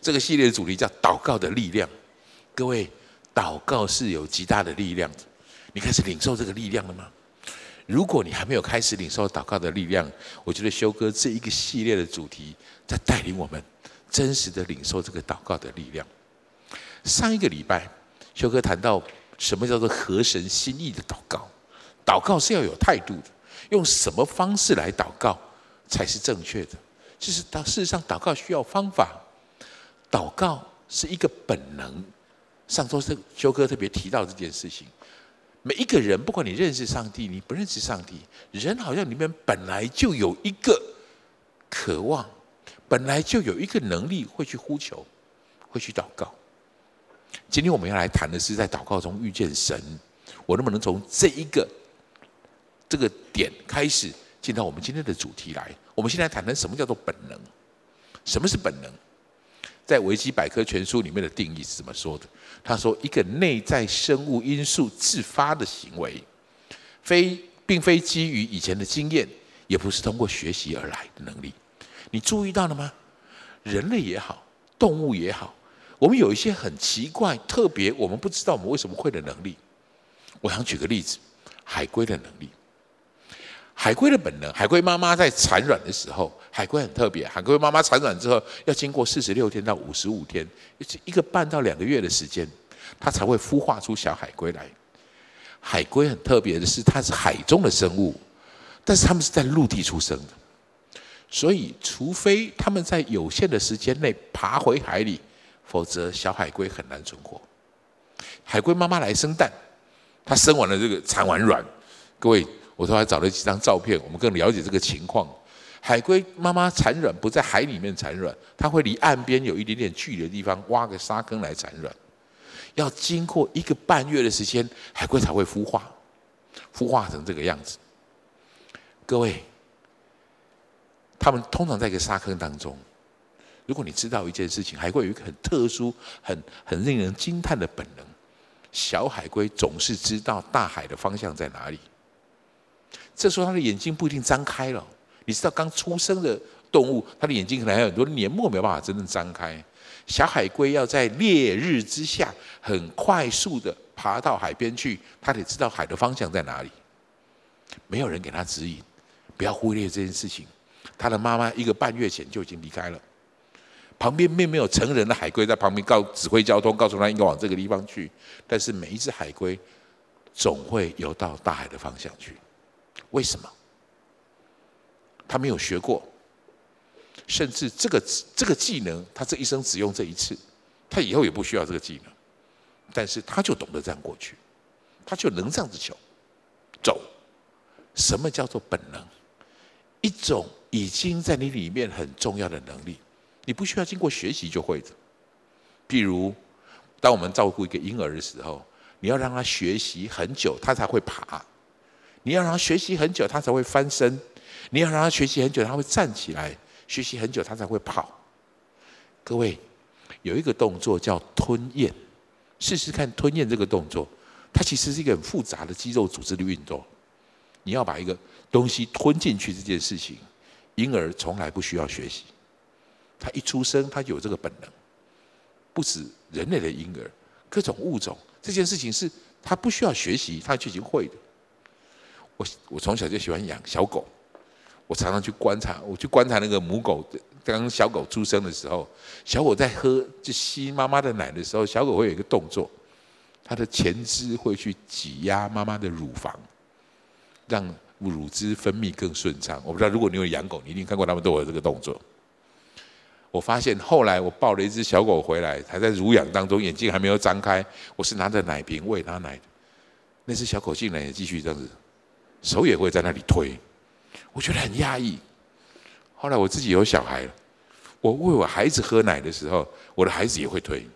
这个系列的主题叫祷告的力量。各位，祷告是有极大的力量的。你开始领受这个力量了吗？如果你还没有开始领受祷告的力量，我觉得修哥这一个系列的主题在带领我们真实的领受这个祷告的力量。上一个礼拜，修哥谈到什么叫做合神心意的祷告。祷告是要有态度的，用什么方式来祷告才是正确的？就是到事实上，祷告需要方法。祷告是一个本能。上周是修哥特别提到这件事情。每一个人，不管你认识上帝，你不认识上帝，人好像里面本来就有一个渴望，本来就有一个能力会去呼求，会去祷告。今天我们要来谈的是，在祷告中遇见神，我能不能从这一个这个点开始进到我们今天的主题来？我们现在谈谈什么叫做本能？什么是本能？在维基百科全书里面的定义是怎么说的？他说：“一个内在生物因素自发的行为，非并非基于以前的经验，也不是通过学习而来的能力。你注意到了吗？人类也好，动物也好，我们有一些很奇怪、特别，我们不知道我们为什么会的能力。我想举个例子，海龟的能力。”海龟的本能，海龟妈妈在产卵的时候，海龟很特别。海龟妈妈产卵之后，要经过四十六天到五十五天，一个半到两个月的时间，它才会孵化出小海龟来。海龟很特别的是，它是海中的生物，但是它们是在陆地出生的，所以除非它们在有限的时间内爬回海里，否则小海龟很难存活。海龟妈妈来生蛋，它生完了这个产完卵，各位。我说还找了几张照片，我们更了解这个情况。海龟妈妈产卵不在海里面产卵，它会离岸边有一点点距离的地方挖个沙坑来产卵。要经过一个半月的时间，海龟才会孵化，孵化成这个样子。各位，他们通常在一个沙坑当中。如果你知道一件事情，海龟有一个很特殊、很很令人惊叹的本能，小海龟总是知道大海的方向在哪里。这时候，他的眼睛不一定张开了。你知道，刚出生的动物，它的眼睛可能还有很多黏膜没有办法真正张开。小海龟要在烈日之下，很快速的爬到海边去，它得知道海的方向在哪里。没有人给它指引，不要忽略这件事情。它的妈妈一个半月前就已经离开了，旁边并没有成人的海龟在旁边告指挥交通，告诉他应该往这个地方去。但是每一只海龟总会游到大海的方向去。为什么？他没有学过，甚至这个这个技能，他这一生只用这一次，他以后也不需要这个技能，但是他就懂得这样过去，他就能这样子走。走，什么叫做本能？一种已经在你里面很重要的能力，你不需要经过学习就会的。譬如，当我们照顾一个婴儿的时候，你要让他学习很久，他才会爬。你要让他学习很久，他才会翻身；你要让他学习很久，他会站起来；学习很久，他才会跑。各位，有一个动作叫吞咽，试试看吞咽这个动作，它其实是一个很复杂的肌肉组织的运动。你要把一个东西吞进去这件事情，婴儿从来不需要学习，他一出生他就有这个本能。不止人类的婴儿，各种物种，这件事情是他不需要学习，他就已经会的。我我从小就喜欢养小狗，我常常去观察，我去观察那个母狗，刚小狗出生的时候，小狗在喝就吸妈妈的奶的时候，小狗会有一个动作，它的前肢会去挤压妈妈的乳房，让乳汁分泌更顺畅。我不知道如果你有养狗，你一定看过他们都有这个动作。我发现后来我抱了一只小狗回来，还在乳养当中，眼睛还没有张开，我是拿着奶瓶喂它奶的，那只小狗竟然也继续这样子。手也会在那里推，我觉得很压抑。后来我自己有小孩了，我喂我孩子喝奶的时候，我的孩子也会推。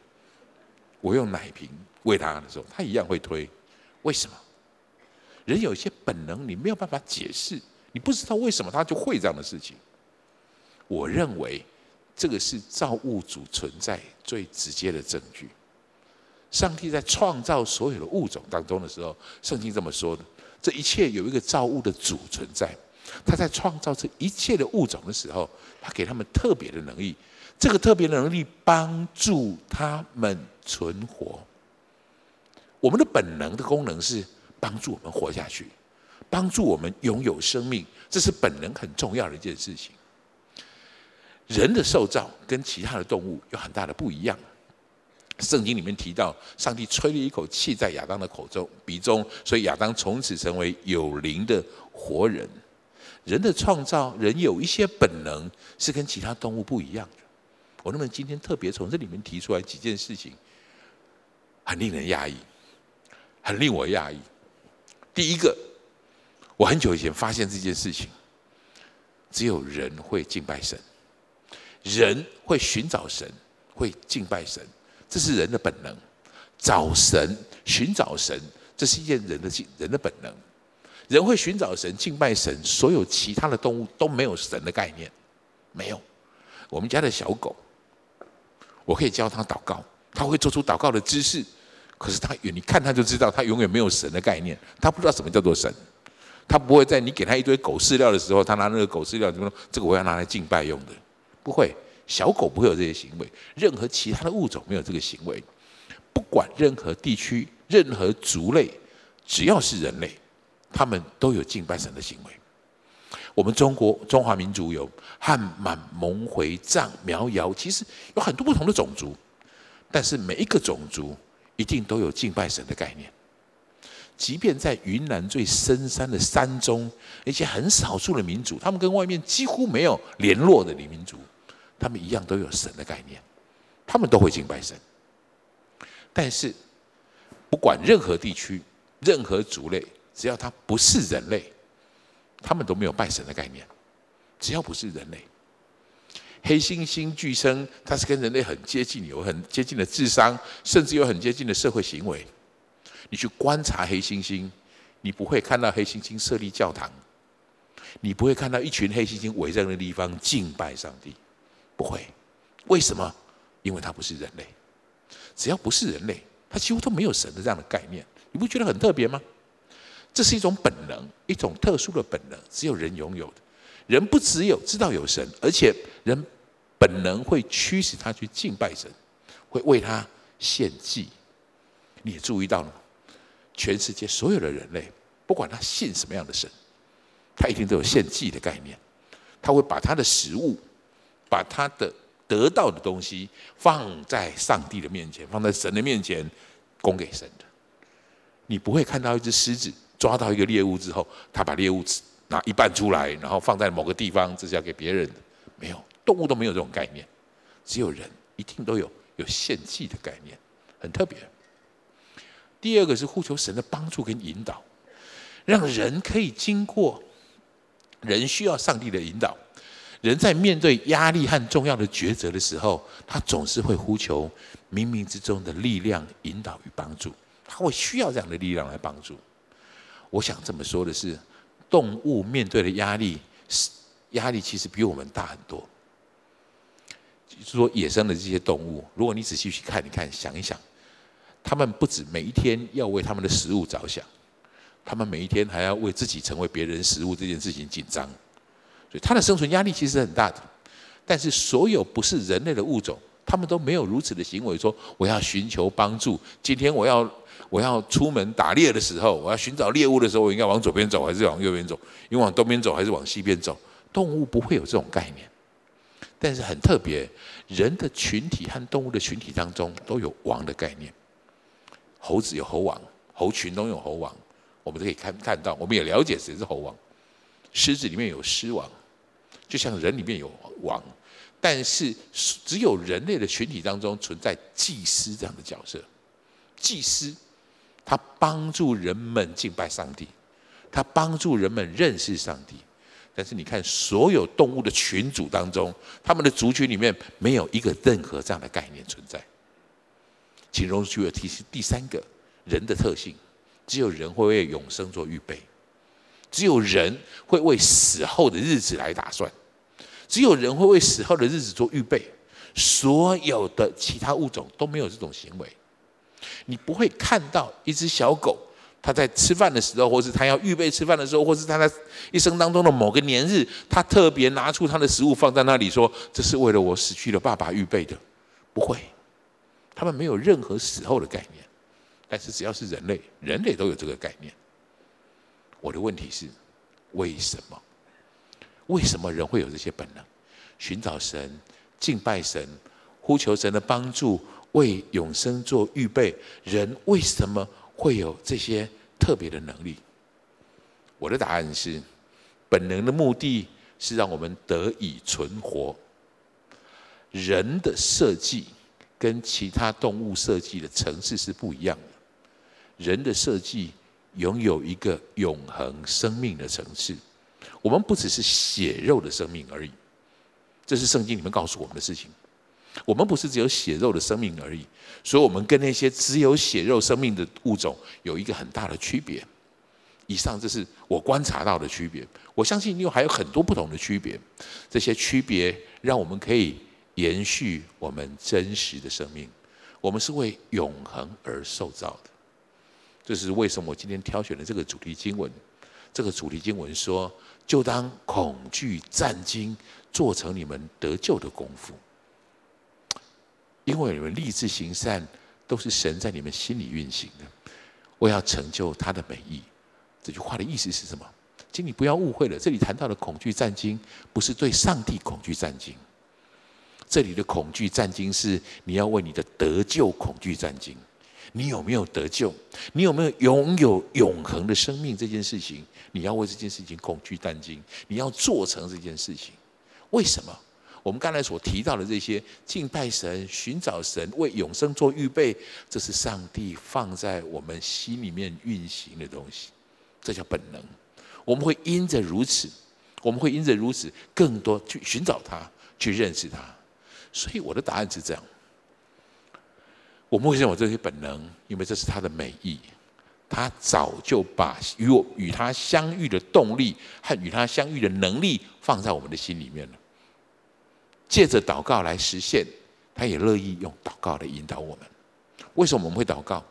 我用奶瓶喂他的时候，他一样会推。为什么？人有一些本能，你没有办法解释，你不知道为什么他就会这样的事情。我认为这个是造物主存在最直接的证据。上帝在创造所有的物种当中的时候，圣经这么说的。这一切有一个造物的主存在，他在创造这一切的物种的时候，他给他们特别的能力，这个特别的能力帮助他们存活。我们的本能的功能是帮助我们活下去，帮助我们拥有生命，这是本能很重要的一件事情。人的受造跟其他的动物有很大的不一样。圣经里面提到，上帝吹了一口气在亚当的口中、鼻中，所以亚当从此成为有灵的活人。人的创造，人有一些本能是跟其他动物不一样的。我那么今天特别从这里面提出来几件事情，很令人讶异，很令我讶异。第一个，我很久以前发现这件事情，只有人会敬拜神，人会寻找神，会敬拜神，这是人的本能。找神、寻找神，这是一件人的人的本能。人会寻找神、敬拜神，所有其他的动物都没有神的概念，没有。我们家的小狗，我可以教它祷告，它会做出祷告的姿势，可是它，你看它就知道，它永远没有神的概念，它不知道什么叫做神，它不会在你给它一堆狗饲料的时候，它拿那个狗饲料，就说这个我要拿来敬拜用的，不会。小狗不会有这些行为，任何其他的物种没有这个行为，不管任何地区、任何族类，只要是人类。他们都有敬拜神的行为。我们中国中华民族有汉满蒙回藏苗瑶，其实有很多不同的种族，但是每一个种族一定都有敬拜神的概念。即便在云南最深山的山中，一些很少数的民族，他们跟外面几乎没有联络的民族，他们一样都有神的概念，他们都会敬拜神。但是不管任何地区、任何族类。只要他不是人类，他们都没有拜神的概念。只要不是人类，黑猩猩据称它是跟人类很接近，有很接近的智商，甚至有很接近的社会行为。你去观察黑猩猩，你不会看到黑猩猩设立教堂，你不会看到一群黑猩猩围在那个地方敬拜上帝，不会。为什么？因为它不是人类。只要不是人类，它几乎都没有神的这样的概念。你不觉得很特别吗？这是一种本能，一种特殊的本能，只有人拥有的。人不只有知道有神，而且人本能会驱使他去敬拜神，会为他献祭。你也注意到了？全世界所有的人类，不管他信什么样的神，他一定都有献祭的概念。他会把他的食物，把他的得到的东西放在上帝的面前，放在神的面前，供给神的。你不会看到一只狮子。抓到一个猎物之后，他把猎物拿一半出来，然后放在某个地方，这是要给别人的。没有，动物都没有这种概念，只有人一定都有有献祭的概念，很特别。第二个是呼求神的帮助跟引导，让人可以经过人需要上帝的引导。人在面对压力和重要的抉择的时候，他总是会呼求冥冥之中的力量引导与帮助，他会需要这样的力量来帮助。我想这么说的是，动物面对的压力是压力，其实比我们大很多。就是说，野生的这些动物，如果你仔细去看，你看，想一想，他们不止每一天要为他们的食物着想，他们每一天还要为自己成为别人食物这件事情紧张，所以它的生存压力其实很大的。但是，所有不是人类的物种，他们都没有如此的行为，说我要寻求帮助。今天我要。我要出门打猎的时候，我要寻找猎物的时候，我应该往左边走还是往右边走？应该往东边走还是往西边走？动物不会有这种概念，但是很特别，人的群体和动物的群体当中都有王的概念。猴子有猴王，猴群中有猴王，我们都可以看看到，我们也了解谁是猴王。狮子里面有狮王，就像人里面有王，但是只有人类的群体当中存在祭司这样的角色，祭司。他帮助人们敬拜上帝，他帮助人们认识上帝。但是你看，所有动物的群组当中，他们的族群里面没有一个任何这样的概念存在。请容许我提示第三个人的特性：只有人会为永生做预备，只有人会为死后的日子来打算，只有人会为死后的日子做预备。所有的其他物种都没有这种行为。你不会看到一只小狗它在吃饭的时候，或是它要预备吃饭的时候，或是它在一生当中的某个年日，它特别拿出它的食物放在那里，说：“这是为了我死去的爸爸预备的。”不会，他们没有任何死后的概念。但是只要是人类，人类都有这个概念。我的问题是，为什么？为什么人会有这些本能？寻找神、敬拜神、呼求神的帮助，为永生做预备。人为什么会有这些特别的能力？我的答案是：本能的目的是让我们得以存活。人的设计跟其他动物设计的层次是不一样的。人的设计拥有一个永恒生命的层次。我们不只是血肉的生命而已，这是圣经里面告诉我们的事情。我们不是只有血肉的生命而已，所以我们跟那些只有血肉生命的物种有一个很大的区别。以上这是我观察到的区别，我相信又还有很多不同的区别。这些区别让我们可以延续我们真实的生命。我们是为永恒而受造的。这是为什么我今天挑选的这个主题经文。这个主题经文说：“就当恐惧战惊，做成你们得救的功夫。”因为你们立志行善，都是神在你们心里运行的。我要成就他的美意。这句话的意思是什么？请你不要误会了。这里谈到的恐惧战惊，不是对上帝恐惧战惊。这里的恐惧战惊是你要为你的得救恐惧战惊。你有没有得救？你有没有拥有永恒的生命？这件事情，你要为这件事情恐惧担惊。你要做成这件事情。为什么？我们刚才所提到的这些敬拜神、寻找神、为永生做预备，这是上帝放在我们心里面运行的东西，这叫本能。我们会因着如此，我们会因着如此，更多去寻找他，去认识他。所以我的答案是这样：我们为什么有这些本能？因为这是他的美意，他早就把与我与他相遇的动力和与他相遇的能力放在我们的心里面了。借着祷告来实现，他也乐意用祷告来引导我们。为什么我们会祷告？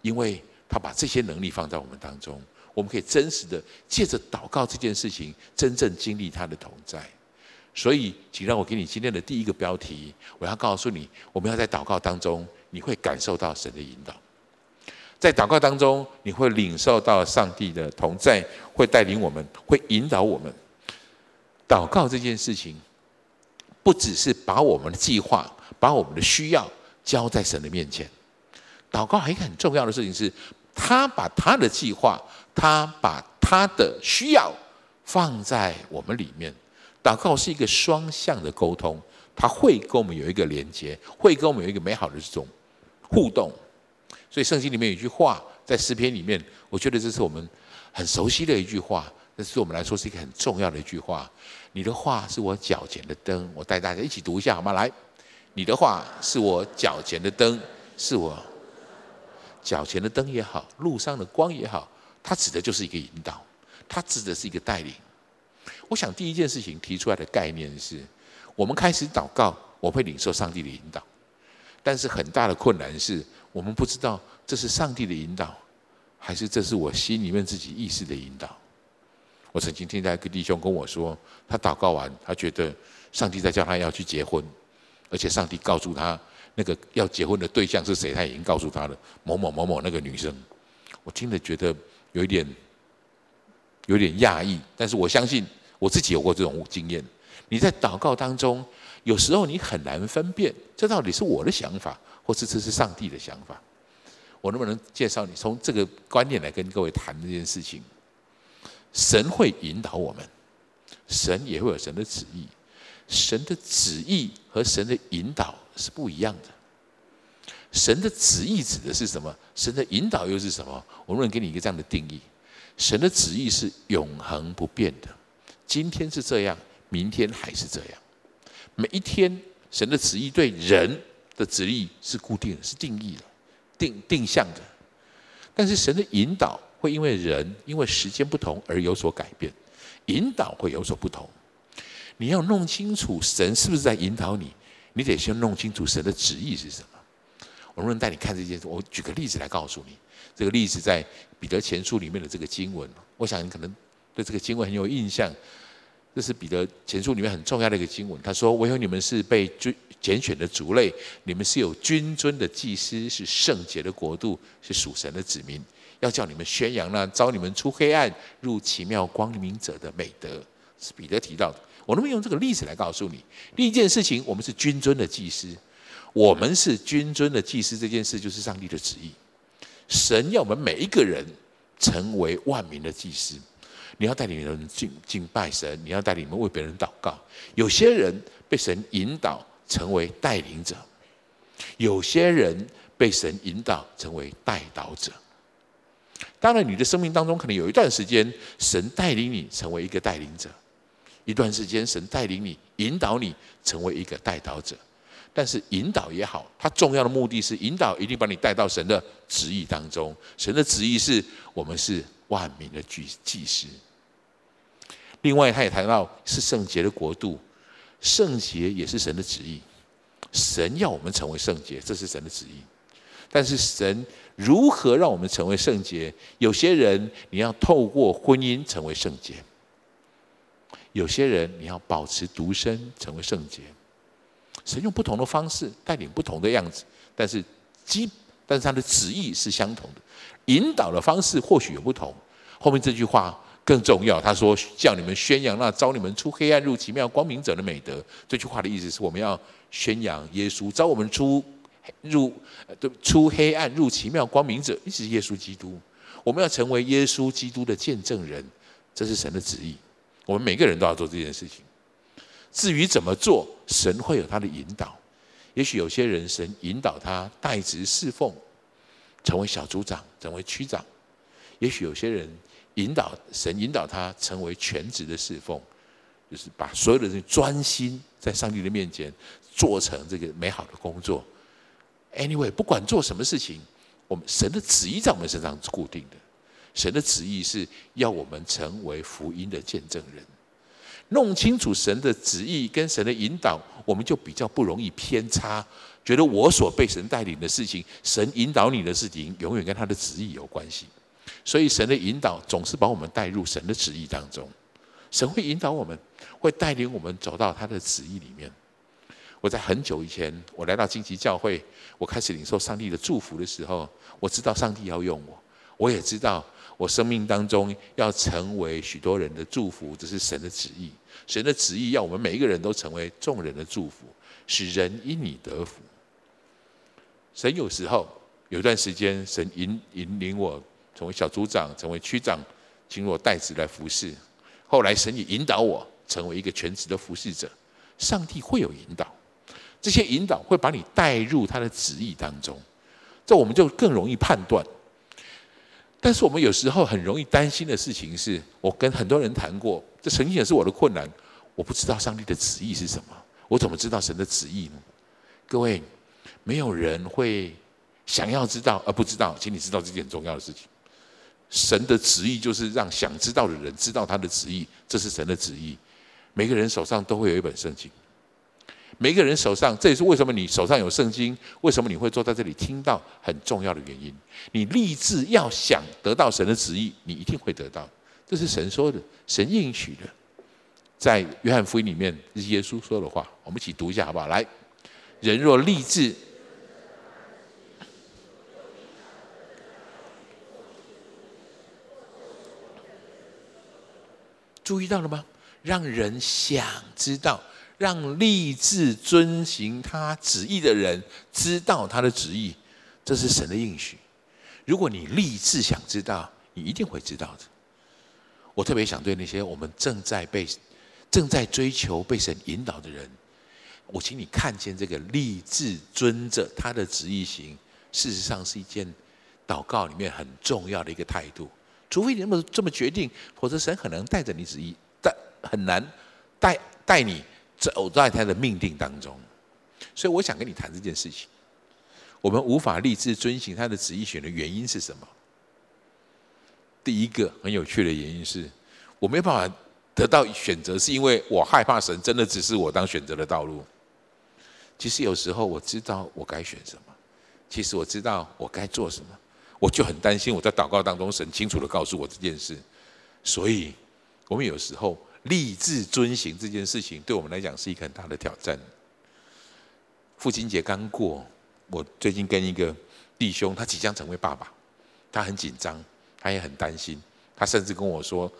因为他把这些能力放在我们当中，我们可以真实的借着祷告这件事情，真正经历他的同在。所以，请让我给你今天的第一个标题，我要告诉你，我们要在祷告当中，你会感受到神的引导。在祷告当中，你会领受到上帝的同在，会带领我们，会引导我们。祷告这件事情。不只是把我们的计划、把我们的需要交在神的面前，祷告还有一个很重要的事情是，他把他的计划、他把他的需要放在我们里面。祷告是一个双向的沟通，他会跟我们有一个连接，会跟我们有一个美好的这种互动。所以圣经里面有一句话，在诗篇里面，我觉得这是我们很熟悉的一句话，这是对我们来说是一个很重要的一句话。你的话是我脚前的灯，我带大家一起读一下好吗？来，你的话是我脚前的灯，是我脚前的灯也好，路上的光也好，它指的就是一个引导，它指的是一个带领。我想第一件事情提出来的概念是，我们开始祷告，我会领受上帝的引导，但是很大的困难是我们不知道这是上帝的引导，还是这是我心里面自己意识的引导。我曾经听到一个弟兄跟我说，他祷告完，他觉得上帝在叫他要去结婚，而且上帝告诉他那个要结婚的对象是谁，他已经告诉他了，某某某某那个女生。我听了觉得有一点有点讶异，但是我相信我自己有过这种经验。你在祷告当中，有时候你很难分辨，这到底是我的想法，或是这是上帝的想法。我能不能介绍你从这个观念来跟各位谈这件事情？神会引导我们，神也会有神的旨意，神的旨意和神的引导是不一样的。神的旨意指的是什么？神的引导又是什么？我能给你一个这样的定义：神的旨意是永恒不变的，今天是这样，明天还是这样。每一天，神的旨意对人的旨意是固定的，是定义的、定定向的。但是神的引导。会因为人因为时间不同而有所改变，引导会有所不同。你要弄清楚神是不是在引导你，你得先弄清楚神的旨意是什么。我能不能带你看这件事？我举个例子来告诉你。这个例子在彼得前书里面的这个经文，我想你可能对这个经文很有印象。这是彼得前书里面很重要的一个经文。他说：“唯有你们是被拣选的族类，你们是有君尊的祭司，是圣洁的国度，是属神的子民。要叫你们宣扬那召你们出黑暗入奇妙光明者的美德。”是彼得提到的。我能不能用这个例子来告诉你？第一件事情，我们是君尊的祭司。我们是君尊的祭司，这件事就是上帝的旨意。神要我们每一个人成为万民的祭司。你要带领人敬敬拜神，你要带领你们为别人祷告。有些人被神引导成为带领者，有些人被神引导成为代导者。当然，你的生命当中可能有一段时间，神带领你成为一个带领者；一段时间，神带领你、引导你成为一个代导者。但是引导也好，它重要的目的是引导，一定把你带到神的旨意当中。神的旨意是我们是万民的祭祭司。另外，他也谈到是圣洁的国度，圣洁也是神的旨意。神要我们成为圣洁，这是神的旨意。但是神如何让我们成为圣洁？有些人你要透过婚姻成为圣洁，有些人你要保持独身成为圣洁。神用不同的方式带领不同的样子，但是基，但是他的旨意是相同的，引导的方式或许有不同。后面这句话更重要，他说：“叫你们宣扬那招你们出黑暗入奇妙光明者的美德。”这句话的意思是我们要宣扬耶稣，招我们出入对出黑暗入奇妙光明者，一直耶稣基督。我们要成为耶稣基督的见证人，这是神的旨意。我们每个人都要做这件事情。至于怎么做，神会有他的引导。也许有些人，神引导他代职侍奉，成为小组长，成为区长；也许有些人引导神引导他成为全职的侍奉，就是把所有的人专心在上帝的面前做成这个美好的工作。Anyway，不管做什么事情，我们神的旨意在我们身上是固定的。神的旨意是要我们成为福音的见证人。弄清楚神的旨意跟神的引导，我们就比较不容易偏差。觉得我所被神带领的事情，神引导你的事情，永远跟他的旨意有关系。所以神的引导总是把我们带入神的旨意当中。神会引导我们，会带领我们走到他的旨意里面。我在很久以前，我来到荆棘教会，我开始领受上帝的祝福的时候，我知道上帝要用我，我也知道我生命当中要成为许多人的祝福，这是神的旨意。神的旨意要我们每一个人都成为众人的祝福，使人因你得福。神有时候有一段时间，神引引领我成为小组长，成为区长，经过代职来服侍。后来神也引导我成为一个全职的服侍者。上帝会有引导，这些引导会把你带入他的旨意当中，这我们就更容易判断。但是我们有时候很容易担心的事情是，我跟很多人谈过，这曾经也是我的困难。我不知道上帝的旨意是什么，我怎么知道神的旨意呢？各位，没有人会想要知道而不知道，请你知道这件很重要的事情。神的旨意就是让想知道的人知道他的旨意，这是神的旨意。每个人手上都会有一本圣经。每个人手上，这也是为什么你手上有圣经，为什么你会坐在这里听到很重要的原因。你立志要想得到神的旨意，你一定会得到。这是神说的，神应许的，在约翰福音里面，耶稣说的话。我们一起读一下好不好？来，人若立志，注意到了吗？让人想知道。让立志遵行他旨意的人知道他的旨意，这是神的应许。如果你立志想知道，你一定会知道的。我特别想对那些我们正在被、正在追求被神引导的人，我请你看见这个立志遵着他的旨意行，事实上是一件祷告里面很重要的一个态度。除非你这么这么决定，否则神很难带着你旨意，但很难带带你。走在他的命定当中，所以我想跟你谈这件事情。我们无法立志遵行他的旨意选的原因是什么？第一个很有趣的原因是，我没办法得到选择，是因为我害怕神真的只是我当选择的道路。其实有时候我知道我该选什么，其实我知道我该做什么，我就很担心我在祷告当中，神清楚地告诉我这件事。所以，我们有时候立志遵行这件事情，对我们来讲是一个很大的挑战。父亲节刚过，我最近跟一个弟兄，他即将成为爸爸，他很紧张，他也很担心，他甚至跟我说，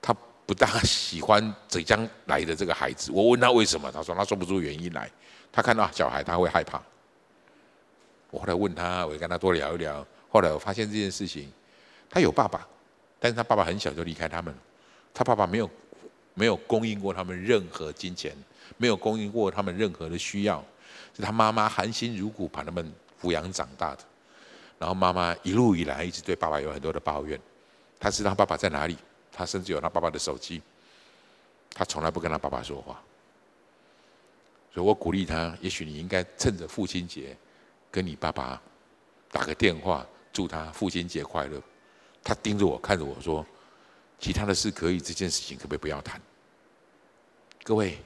他不大喜欢即将来的这个孩子。我问他为什么，他说他说不出原因来。他看到小孩他会害怕。我后来问他，我跟他多聊一聊。后来我发现这件事情，他有爸爸。但是他爸爸很小就离开他们，他爸爸没有没有供应过他们任何金钱，没有供应过他们任何的需要，是他妈妈含辛茹苦把他们抚养长大的。然后妈妈一路以来一直对爸爸有很多的抱怨，他知道爸爸在哪里，他甚至有他爸爸的手机，他从来不跟他爸爸说话。所以我鼓励他，也许你应该趁着父亲节跟你爸爸打个电话，祝他父亲节快乐。他盯着我，看着我说：“其他的事可以，这件事情可不可以不要谈？”各位，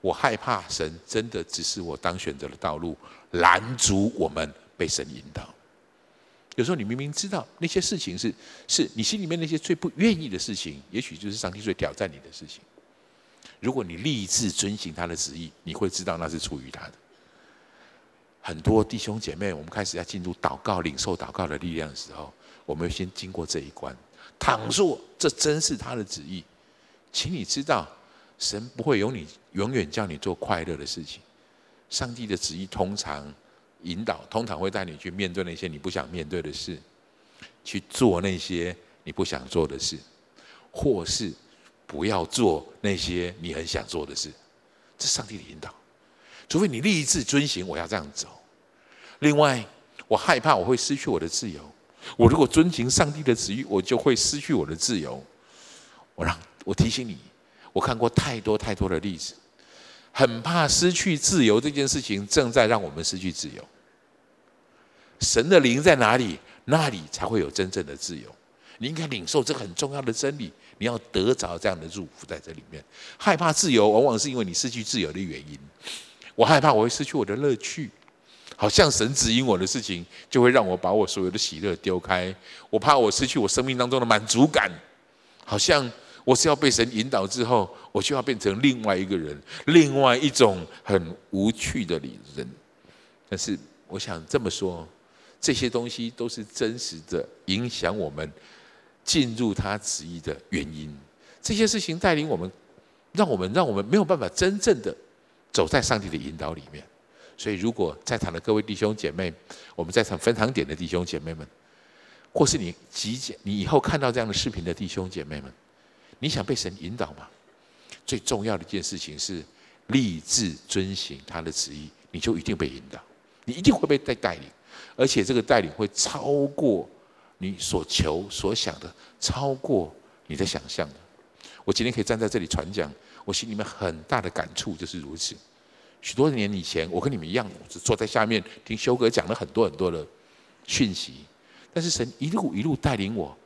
我害怕神真的只是我当选择的道路，拦阻我们被神引导。有时候你明明知道那些事情是是你心里面那些最不愿意的事情，也许就是上帝最挑战你的事情。如果你立志遵行他的旨意，你会知道那是出于他的。很多弟兄姐妹，我们开始要进入祷告、领受祷告的力量的时候。我们要先经过这一关，倘若这真是他的旨意，请你知道，神不会有你永远叫你做快乐的事情。上帝的旨意通常引导，通常会带你去面对那些你不想面对的事，去做那些你不想做的事，或是不要做那些你很想做的事。这是上帝的引导，除非你立志遵行，我要这样走。另外，我害怕我会失去我的自由。我如果遵行上帝的旨意，我就会失去我的自由。我让我提醒你，我看过太多太多的例子，很怕失去自由这件事情正在让我们失去自由。神的灵在哪里，那里才会有真正的自由。你应该领受这个很重要的真理，你要得着这样的祝福在这里面。害怕自由，往往是因为你失去自由的原因。我害怕我会失去我的乐趣。好像神指引我的事情，就会让我把我所有的喜乐丢开。我怕我失去我生命当中的满足感，好像我是要被神引导之后，我就要变成另外一个人，另外一种很无趣的人。但是我想这么说，这些东西都是真实的影响我们进入他旨意的原因。这些事情带领我们，让我们让我们没有办法真正的走在上帝的引导里面。所以，如果在场的各位弟兄姐妹，我们在场分堂点的弟兄姐妹们，或是你即将你以后看到这样的视频的弟兄姐妹们，你想被神引导吗？最重要的一件事情是立志遵行他的旨意，你就一定被引导，你一定会被带带领，而且这个带领会超过你所求所想的，超过你的想象的。我今天可以站在这里传讲，我心里面很大的感触就是如此。许多年以前，我跟你们一样，只坐在下面听修哥讲了很多很多的讯息。但是神一路一路带领我，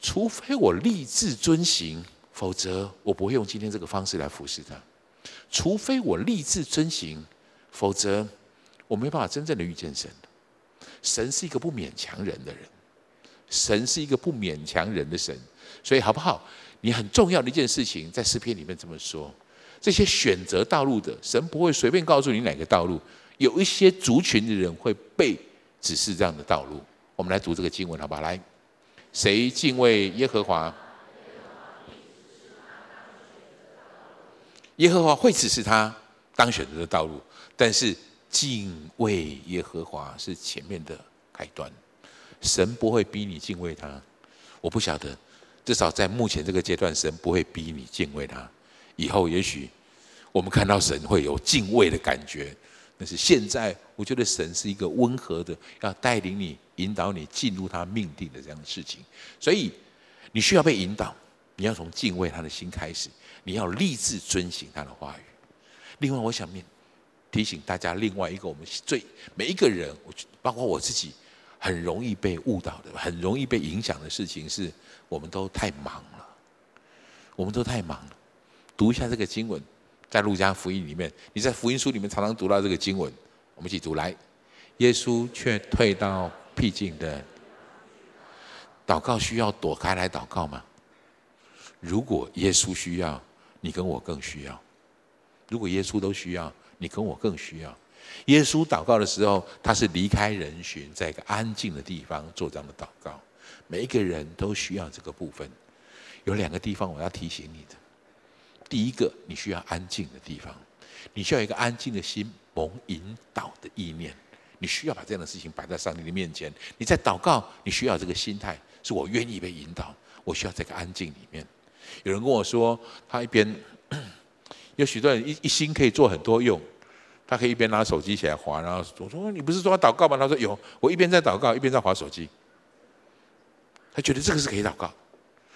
除非我立志遵行，否则我不会用今天这个方式来服侍他。除非我立志遵行，否则我没办法真正的遇见神。神是一个不勉强人的人，神是一个不勉强人的神。所以好不好？你很重要的一件事情，在诗篇里面这么说。这些选择道路的神不会随便告诉你哪个道路，有一些族群的人会被指示这样的道路。我们来读这个经文好不好？来，谁敬畏耶和华？耶和华会指示他当选择的道路，但是敬畏耶和华是前面的开端。神不会逼你敬畏他，我不晓得，至少在目前这个阶段，神不会逼你敬畏他。以后也许我们看到神会有敬畏的感觉，但是现在我觉得神是一个温和的，要带领你、引导你进入他命定的这样的事情。所以你需要被引导，你要从敬畏他的心开始，你要立志遵行他的话语。另外，我想面提醒大家，另外一个我们最每一个人，我包括我自己，很容易被误导的、很容易被影响的事情是，我们都太忙了，我们都太忙了。读一下这个经文，在路加福音里面，你在福音书里面常常读到这个经文，我们一起读来。耶稣却退到僻静的。祷告需要躲开来祷告吗？如果耶稣需要，你跟我更需要；如果耶稣都需要，你跟我更需要。耶稣祷告的时候，他是离开人群，在一个安静的地方做这样的祷告。每一个人都需要这个部分。有两个地方我要提醒你的：第一个，你需要安静的地方，你需要一个安静的心，蒙引导的意念。你需要把这样的事情摆在上帝的面前。你在祷告，你需要这个心态，是我愿意被引导。我需要这个安静里面。有人跟我说，他一边有许多人一一心可以做很多用。他可以一边拿手机起来滑，然后我说：“你不是说要祷告吗？”他说：“有，我一边在祷告，一边在滑手机。”他觉得这个是可以祷告。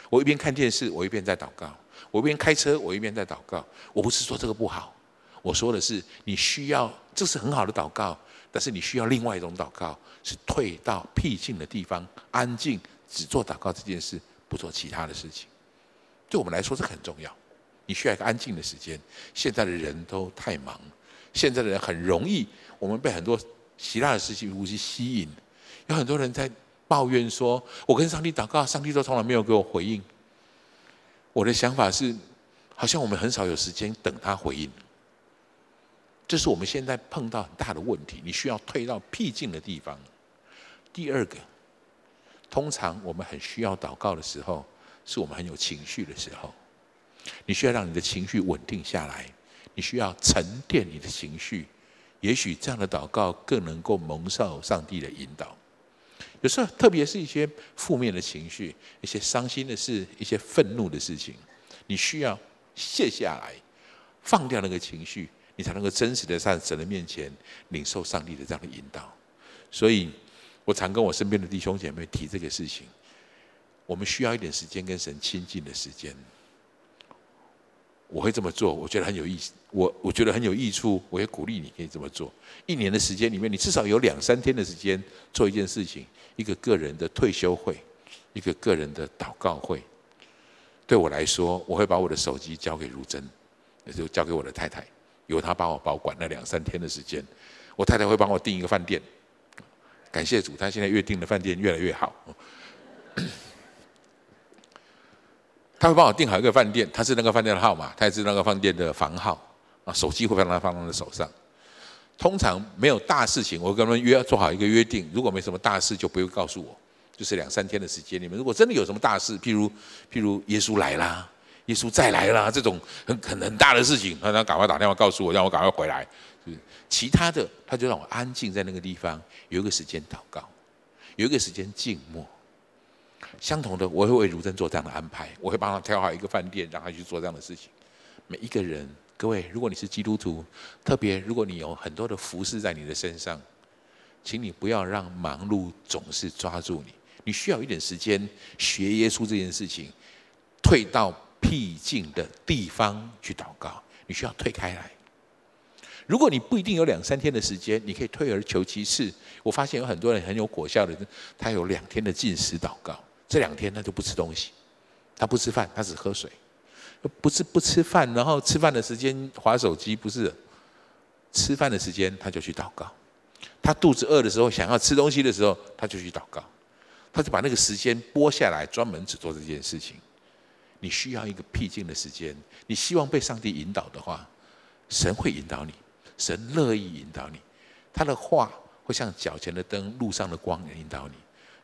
我一边看电视，我一边在祷告；我一边开车，我一边在祷告。我不是说这个不好，我说的是你需要，这是很好的祷告，但是你需要另外一种祷告，是退到僻静的地方，安静，只做祷告这件事，不做其他的事情。对我们来说，这很重要。你需要一个安静的时间。现在的人都太忙。现在的人很容易，我们被很多其他的事情呼吸吸引。有很多人在抱怨说：“我跟上帝祷告，上帝都从来没有给我回应。”我的想法是，好像我们很少有时间等他回应。这是我们现在碰到很大的问题。你需要退到僻静的地方。第二个，通常我们很需要祷告的时候，是我们很有情绪的时候。你需要让你的情绪稳定下来。你需要沉淀你的情绪，也许这样的祷告更能够蒙受上帝的引导。有时候，特别是一些负面的情绪、一些伤心的事、一些愤怒的事情，你需要卸下来，放掉那个情绪，你才能够真实的在神的面前领受上帝的这样的引导。所以，我常跟我身边的弟兄姐妹提这个事情：我们需要一点时间跟神亲近的时间。我会这么做，我觉得很有意思。我我觉得很有益处，我也鼓励你可以这么做。一年的时间里面，你至少有两三天的时间做一件事情，一个个人的退休会，一个个人的祷告会。对我来说，我会把我的手机交给如真，也就交给我的太太，由她帮我保管那两三天的时间。我太太会帮我订一个饭店，感谢主，她现在越订的饭店越来越好。他会帮我订好一个饭店，他是那个饭店的号码，他也是那个饭店的房号啊。手机会让他放在的手上。通常没有大事情，我跟他们约做好一个约定，如果没什么大事，就不用告诉我。就是两三天的时间里面，如果真的有什么大事，譬如譬如耶稣来啦，耶稣再来啦，这种很很很大的事情，他赶快打电话告诉我，让我赶快回来。其他的，他就让我安静在那个地方，有一个时间祷告，有一个时间静默。相同的，我会为如真做这样的安排，我会帮他挑好一个饭店，让他去做这样的事情。每一个人，各位，如果你是基督徒，特别如果你有很多的服侍在你的身上，请你不要让忙碌总是抓住你。你需要一点时间学耶稣这件事情，退到僻静的地方去祷告。你需要退开来。如果你不一定有两三天的时间，你可以退而求其次。我发现有很多人很有果效的人，他有两天的禁食祷告。这两天他就不吃东西，他不吃饭，他只喝水，不是不吃饭，然后吃饭的时间划手机，不是，吃饭的时间他就去祷告，他肚子饿的时候想要吃东西的时候他就去祷告，他就把那个时间拨下来，专门只做这件事情。你需要一个僻静的时间，你希望被上帝引导的话，神会引导你，神乐意引导你，他的话会像脚前的灯，路上的光引导你。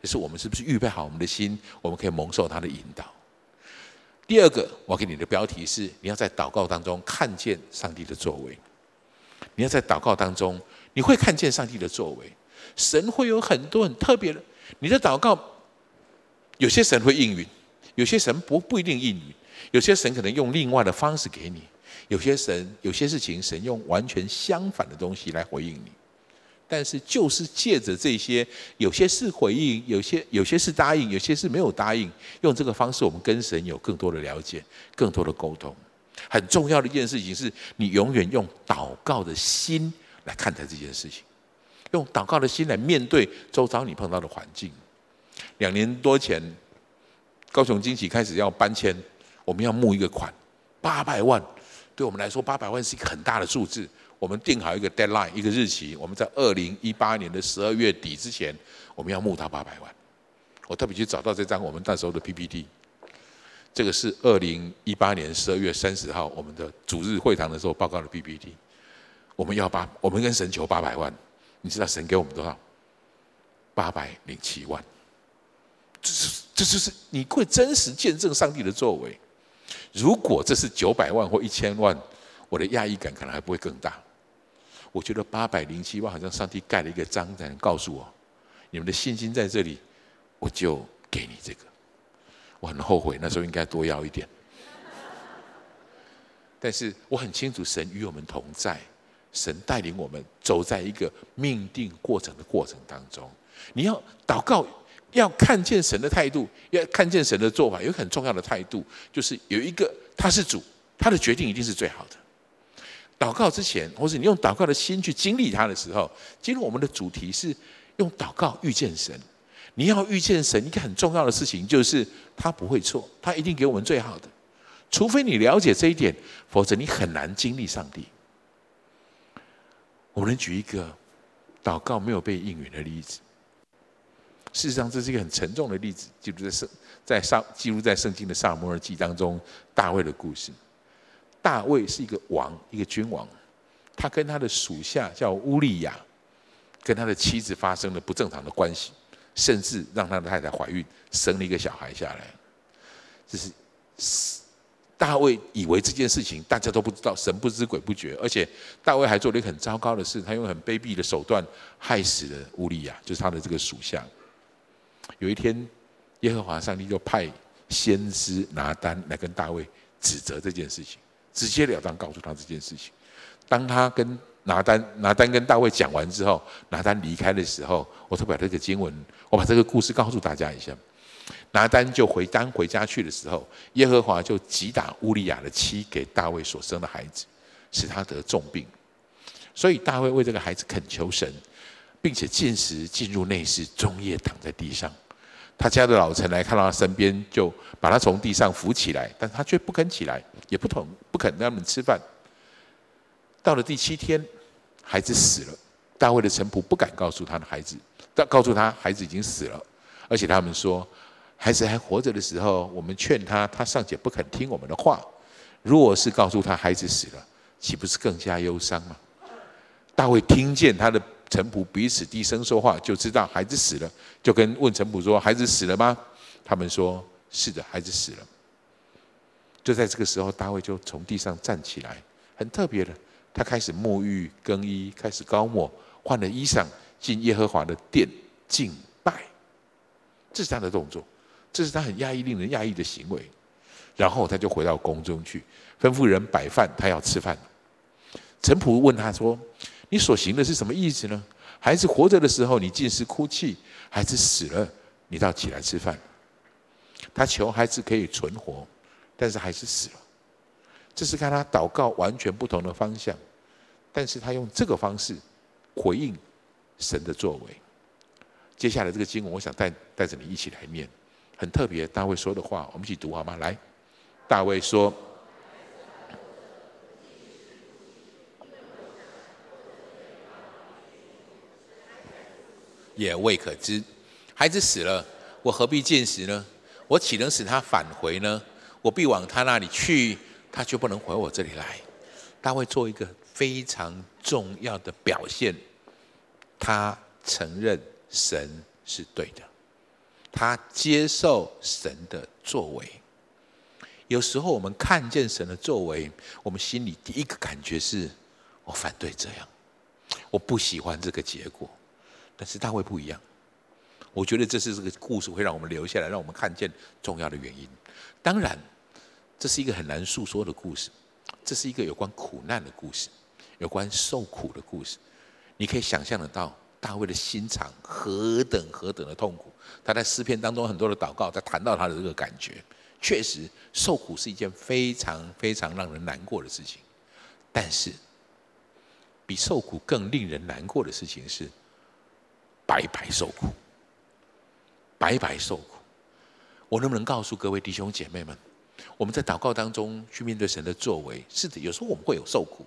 就是我们是不是预备好我们的心，我们可以蒙受他的引导？第二个，我给你的标题是：你要在祷告当中看见上帝的作为。你要在祷告当中，你会看见上帝的作为。神会有很多很特别的。你的祷告，有些神会应允，有些神不不一定应允，有些神可能用另外的方式给你，有些神有些事情神用完全相反的东西来回应你。但是，就是借着这些，有些是回应，有些有些是答应，有些是没有答应。用这个方式，我们跟神有更多的了解，更多的沟通。很重要的一件事情是，你永远用祷告的心来看待这件事情，用祷告的心来面对周遭你碰到的环境。两年多前，高雄惊奇开始要搬迁，我们要募一个款，八百万，对我们来说，八百万是一个很大的数字。我们定好一个 deadline，一个日期，我们在二零一八年的十二月底之前，我们要募到八百万。我特别去找到这张我们那时候的 PPT，这个是二零一八年十二月三十号我们的主日会堂的时候报告的 PPT。我们要把，我们跟神求八百万，你知道神给我们多少？八百零七万。这是这就是你会真实见证上帝的作为。如果这是九百万或一千万，我的压抑感可能还不会更大。我觉得八百零七万好像上帝盖了一个章，才能告诉我，你们的信心在这里，我就给你这个。我很后悔那时候应该多要一点，但是我很清楚神与我们同在。神带领我们走在一个命定过程的过程当中，你要祷告，要看见神的态度，要看见神的做法，有很重要的态度，就是有一个他是主，他的决定一定是最好的。祷告之前，或是你用祷告的心去经历他的时候，今天我们的主题是用祷告遇见神。你要遇见神，一个很重要的事情就是他不会错，他一定给我们最好的，除非你了解这一点，否则你很难经历上帝。我们能举一个祷告没有被应允的例子。事实上，这是一个很沉重的例子，记录在圣在上记录在圣经的撒母耳记当中，大卫的故事。大卫是一个王，一个君王，他跟他的属下叫乌利亚，跟他的妻子发生了不正常的关系，甚至让他的太太怀孕，生了一个小孩下来。这是。大卫以为这件事情大家都不知道，神不知鬼不觉，而且大卫还做了一个很糟糕的事，他用很卑鄙的手段害死了乌利亚，就是他的这个属下。有一天，耶和华上帝就派先知拿单来跟大卫指责这件事情，直截了当告诉他这件事情。当他跟拿单拿单跟大卫讲完之后，拿单离开的时候，我特别把这个经文，我把这个故事告诉大家一下。拿单就回单回家去的时候，耶和华就击打乌利亚的妻给大卫所生的孩子，使他得重病。所以大卫为这个孩子恳求神，并且进食进入内室，终夜躺在地上。他家的老臣来看到他身边，就把他从地上扶起来，但他却不肯起来，也不同不肯跟他们吃饭。到了第七天，孩子死了。大卫的臣仆不敢告诉他的孩子，但告诉他孩子已经死了，而且他们说。孩子还活着的时候，我们劝他，他尚且不肯听我们的话。如果是告诉他孩子死了，岂不是更加忧伤吗？大卫听见他的陈仆彼此低声说话，就知道孩子死了，就跟问陈仆说：“孩子死了吗？”他们说：“是的，孩子死了。”就在这个时候，大卫就从地上站起来，很特别的，他开始沐浴更衣，开始高抹，换了衣裳，进耶和华的殿敬拜。这是他的动作。这是他很压抑、令人压抑的行为，然后他就回到宫中去，吩咐人摆饭，他要吃饭。陈仆问他说：“你所行的是什么意思呢？孩子活着的时候，你尽是哭泣；孩子死了，你倒起来吃饭。”他求孩子可以存活，但是孩子死了。这是看他祷告完全不同的方向，但是他用这个方式回应神的作为。接下来这个经文，我想带带着你一起来念。很特别，大卫说的话，我们一起读好吗？来，大卫说：“也未可知，孩子死了，我何必禁食呢？我岂能使他返回呢？我必往他那里去，他却不能回我这里来。”他会做一个非常重要的表现，他承认神是对的。他接受神的作为。有时候我们看见神的作为，我们心里第一个感觉是：我反对这样，我不喜欢这个结果。但是大卫不一样，我觉得这是这个故事会让我们留下来，让我们看见重要的原因。当然，这是一个很难诉说的故事，这是一个有关苦难的故事，有关受苦的故事。你可以想象得到。大卫的心肠何等何等的痛苦！他在诗篇当中很多的祷告，在谈到他的这个感觉，确实受苦是一件非常非常让人难过的事情。但是，比受苦更令人难过的事情是白白受苦，白白受苦。我能不能告诉各位弟兄姐妹们，我们在祷告当中去面对神的作为？是的，有时候我们会有受苦。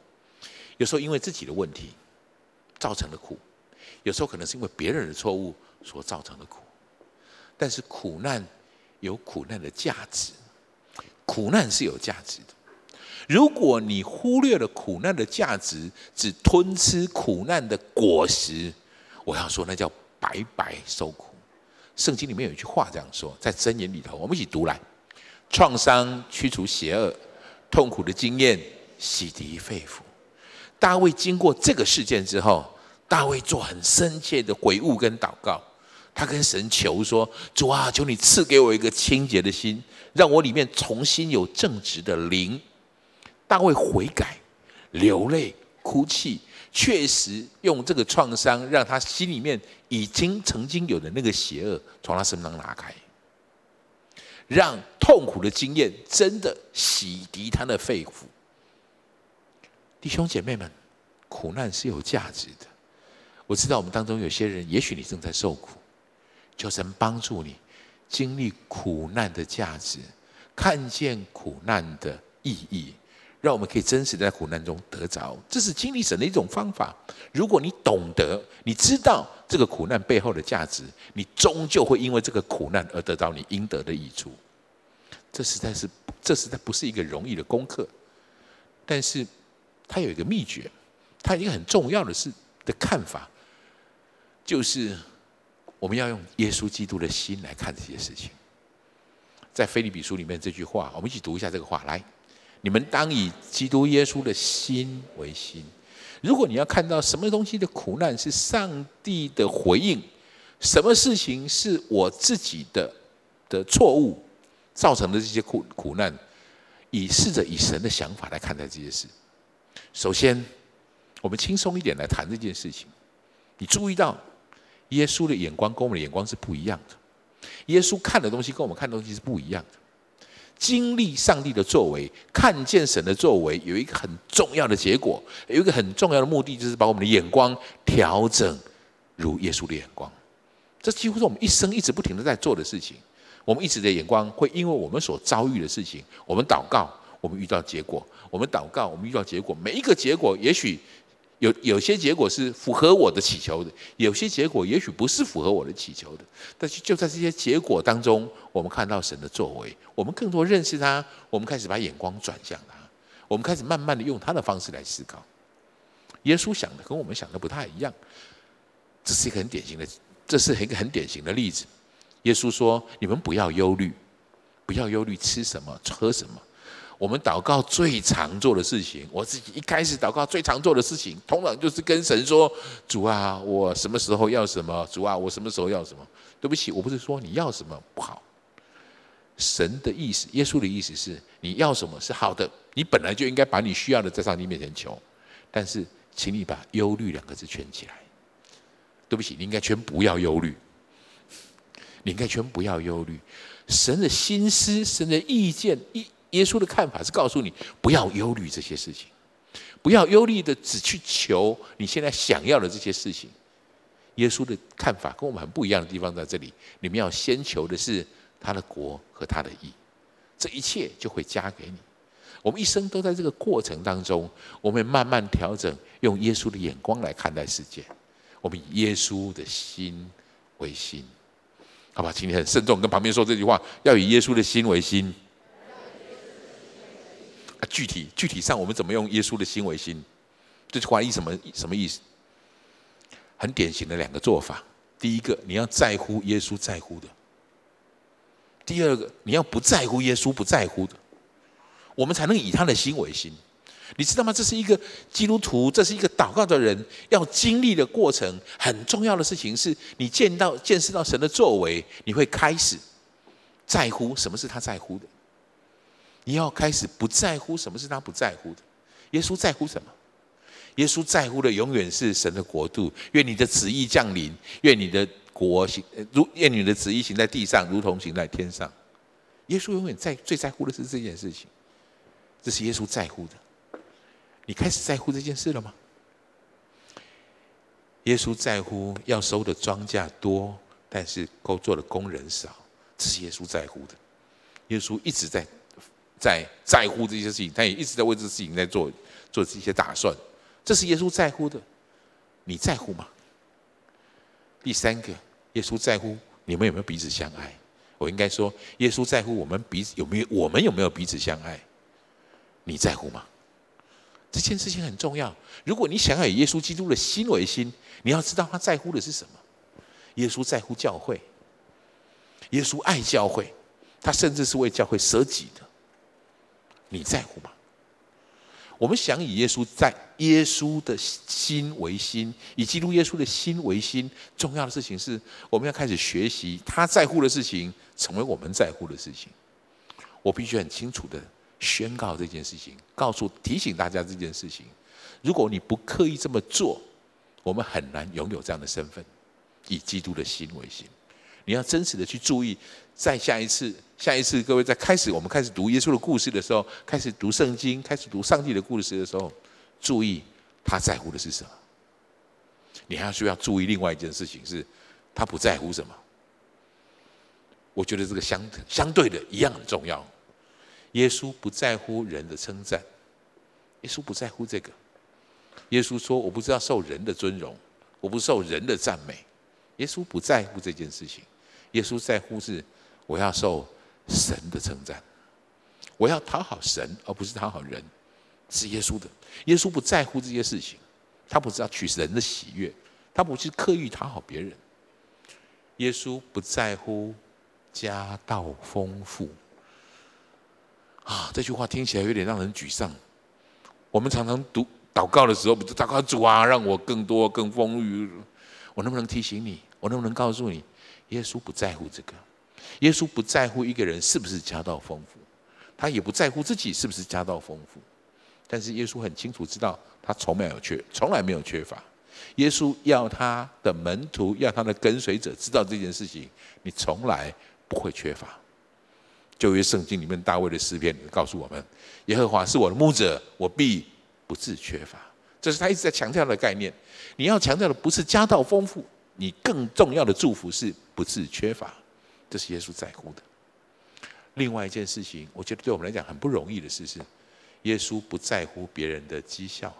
有时候因为自己的问题造成的苦，有时候可能是因为别人的错误所造成的苦。但是苦难有苦难的价值，苦难是有价值的。如果你忽略了苦难的价值，只吞吃苦难的果实，我要说那叫白白受苦。圣经里面有一句话这样说，在箴言里头，我们一起读来：创伤驱除邪恶，痛苦的经验洗涤肺腑。大卫经过这个事件之后，大卫做很深切的悔悟跟祷告，他跟神求说：“主啊，求你赐给我一个清洁的心，让我里面重新有正直的灵。”大卫悔改、流泪、哭泣。确实用这个创伤，让他心里面已经曾经有的那个邪恶从他身上拿开，让痛苦的经验真的洗涤他的肺腑。弟兄姐妹们，苦难是有价值的。我知道我们当中有些人，也许你正在受苦，求神帮助你经历苦难的价值，看见苦难的意义。让我们可以真实在苦难中得着，这是经历神的一种方法。如果你懂得，你知道这个苦难背后的价值，你终究会因为这个苦难而得到你应得的益处。这实在是，这实在不是一个容易的功课。但是，它有一个秘诀，它一个很重要的是的看法，就是我们要用耶稣基督的心来看这些事情。在腓利比书里面这句话，我们一起读一下这个话来。你们当以基督耶稣的心为心。如果你要看到什么东西的苦难是上帝的回应，什么事情是我自己的的错误造成的这些苦苦难，以试着以神的想法来看待这些事。首先，我们轻松一点来谈这件事情。你注意到，耶稣的眼光跟我们的眼光是不一样的。耶稣看的东西跟我们看的东西是不一样的。经历上帝的作为，看见神的作为，有一个很重要的结果，有一个很重要的目的，就是把我们的眼光调整如耶稣的眼光。这几乎是我们一生一直不停的在做的事情。我们一直的眼光会因为我们所遭遇的事情，我们祷告，我们遇到结果；我们祷告，我们遇到结果。每一个结果，也许。有有些结果是符合我的祈求的，有些结果也许不是符合我的祈求的。但是就在这些结果当中，我们看到神的作为，我们更多认识他，我们开始把眼光转向他，我们开始慢慢的用他的方式来思考。耶稣想的跟我们想的不太一样，这是一个很典型的，这是一个很典型的例子。耶稣说：“你们不要忧虑，不要忧虑吃什么，喝什么。”我们祷告最常做的事情，我自己一开始祷告最常做的事情，通常就是跟神说：“主啊，我什么时候要什么？主啊，我什么时候要什么？”对不起，我不是说你要什么不好。神的意思，耶稣的意思是你要什么是好的，你本来就应该把你需要的在上帝面前求。但是，请你把“忧虑”两个字圈起来。对不起，你应该圈不要忧虑。你应该圈不要忧虑。神的心思，神的意见，一。耶稣的看法是告诉你不要忧虑这些事情，不要忧虑的只去求你现在想要的这些事情。耶稣的看法跟我们很不一样的地方在这里，你们要先求的是他的国和他的义，这一切就会加给你。我们一生都在这个过程当中，我们慢慢调整，用耶稣的眼光来看待世界。我们以耶稣的心为心，好吧？请你很慎重跟旁边说这句话，要以耶稣的心为心。具体具体上，我们怎么用耶稣的心为心？这句话意什么什么意思？很典型的两个做法。第一个，你要在乎耶稣在乎的；第二个，你要不在乎耶稣不在乎的。我们才能以他的心为心。你知道吗？这是一个基督徒，这是一个祷告的人要经历的过程。很重要的事情是，你见到见识到神的作为，你会开始在乎什么是他在乎的。你要开始不在乎什么是他不在乎的。耶稣在乎什么？耶稣在乎的永远是神的国度。愿你的旨意降临，愿你的国行如愿你的旨意行在地上，如同行在天上。耶稣永远在最在乎的是这件事情，这是耶稣在乎的。你开始在乎这件事了吗？耶稣在乎要收的庄稼多，但是工作的工人少，这是耶稣在乎的。耶稣一直在。在在乎这些事情，他也一直在为这事情在做做这些打算。这是耶稣在乎的，你在乎吗？第三个，耶稣在乎你们有没有彼此相爱。我应该说，耶稣在乎我们彼此有没有，我们有没有彼此相爱？你在乎吗？这件事情很重要。如果你想要以耶稣基督的心为心，你要知道他在乎的是什么。耶稣在乎教会，耶稣爱教会，他甚至是为教会舍己的。你在乎吗？我们想以耶稣在耶稣的心为心，以基督耶稣的心为心。重要的事情是，我们要开始学习他在乎的事情，成为我们在乎的事情。我必须很清楚的宣告这件事情，告诉、提醒大家这件事情。如果你不刻意这么做，我们很难拥有这样的身份，以基督的心为心。你要真实的去注意，在下一次、下一次，各位在开始我们开始读耶稣的故事的时候，开始读圣经，开始读上帝的故事的时候，注意他在乎的是什么。你还需要注意另外一件事情是，他不在乎什么。我觉得这个相相对的一样很重要。耶稣不在乎人的称赞，耶稣不在乎这个。耶稣说：“我不知道受人的尊荣，我不受人的赞美。”耶稣不在乎这件事情。耶稣在乎是我要受神的称赞，我要讨好神，而不是讨好人，是耶稣的。耶稣不在乎这些事情，他不是要取人的喜悦，他不是刻意讨好别人。耶稣不在乎家道丰富啊，这句话听起来有点让人沮丧。我们常常读祷告的时候，不是祷告主啊，让我更多更丰裕。我能不能提醒你？我能不能告诉你？耶稣不在乎这个，耶稣不在乎一个人是不是家道丰富，他也不在乎自己是不是家道丰富。但是耶稣很清楚知道，他从来没有缺，从来没有缺乏。耶稣要他的门徒，要他的跟随者知道这件事情，你从来不会缺乏。旧约圣经里面大卫的诗篇告诉我们：耶和华是我的牧者，我必不致缺乏。这是他一直在强调的概念。你要强调的不是家道丰富。你更重要的祝福是不致缺乏，这是耶稣在乎的。另外一件事情，我觉得对我们来讲很不容易的事是，耶稣不在乎别人的讥笑，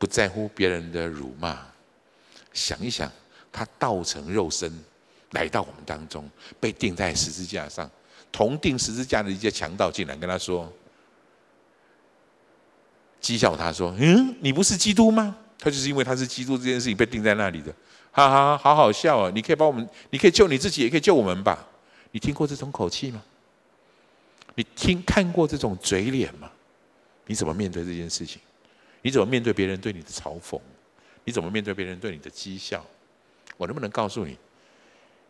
不在乎别人的辱骂。想一想，他道成肉身来到我们当中，被钉在十字架上，同钉十字架的一些强盗竟然跟他说，讥笑他说：“嗯，你不是基督吗？”他就是因为他是基督这件事情被钉在那里的，哈哈，好好笑啊！你可以帮我们，你可以救你自己，也可以救我们吧？你听过这种口气吗？你听看过这种嘴脸吗？你怎么面对这件事情？你怎么面对别人对你的嘲讽？你怎么面对别人对你的讥笑？我能不能告诉你，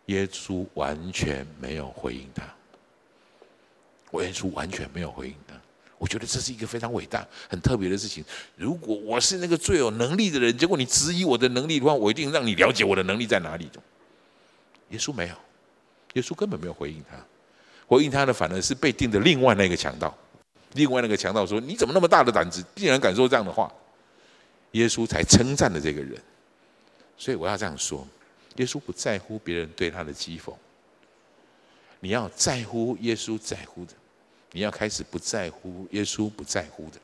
耶稣完全没有回应他，耶稣完全没有回应他。我觉得这是一个非常伟大、很特别的事情。如果我是那个最有能力的人，结果你质疑我的能力的话，我一定让你了解我的能力在哪里。耶稣没有，耶稣根本没有回应他，回应他的反而是被钉的另外那个强盗。另外那个强盗说：“你怎么那么大的胆子，竟然敢说这样的话？”耶稣才称赞了这个人。所以我要这样说：耶稣不在乎别人对他的讥讽，你要在乎耶稣在乎的。你要开始不在乎耶稣不在乎的，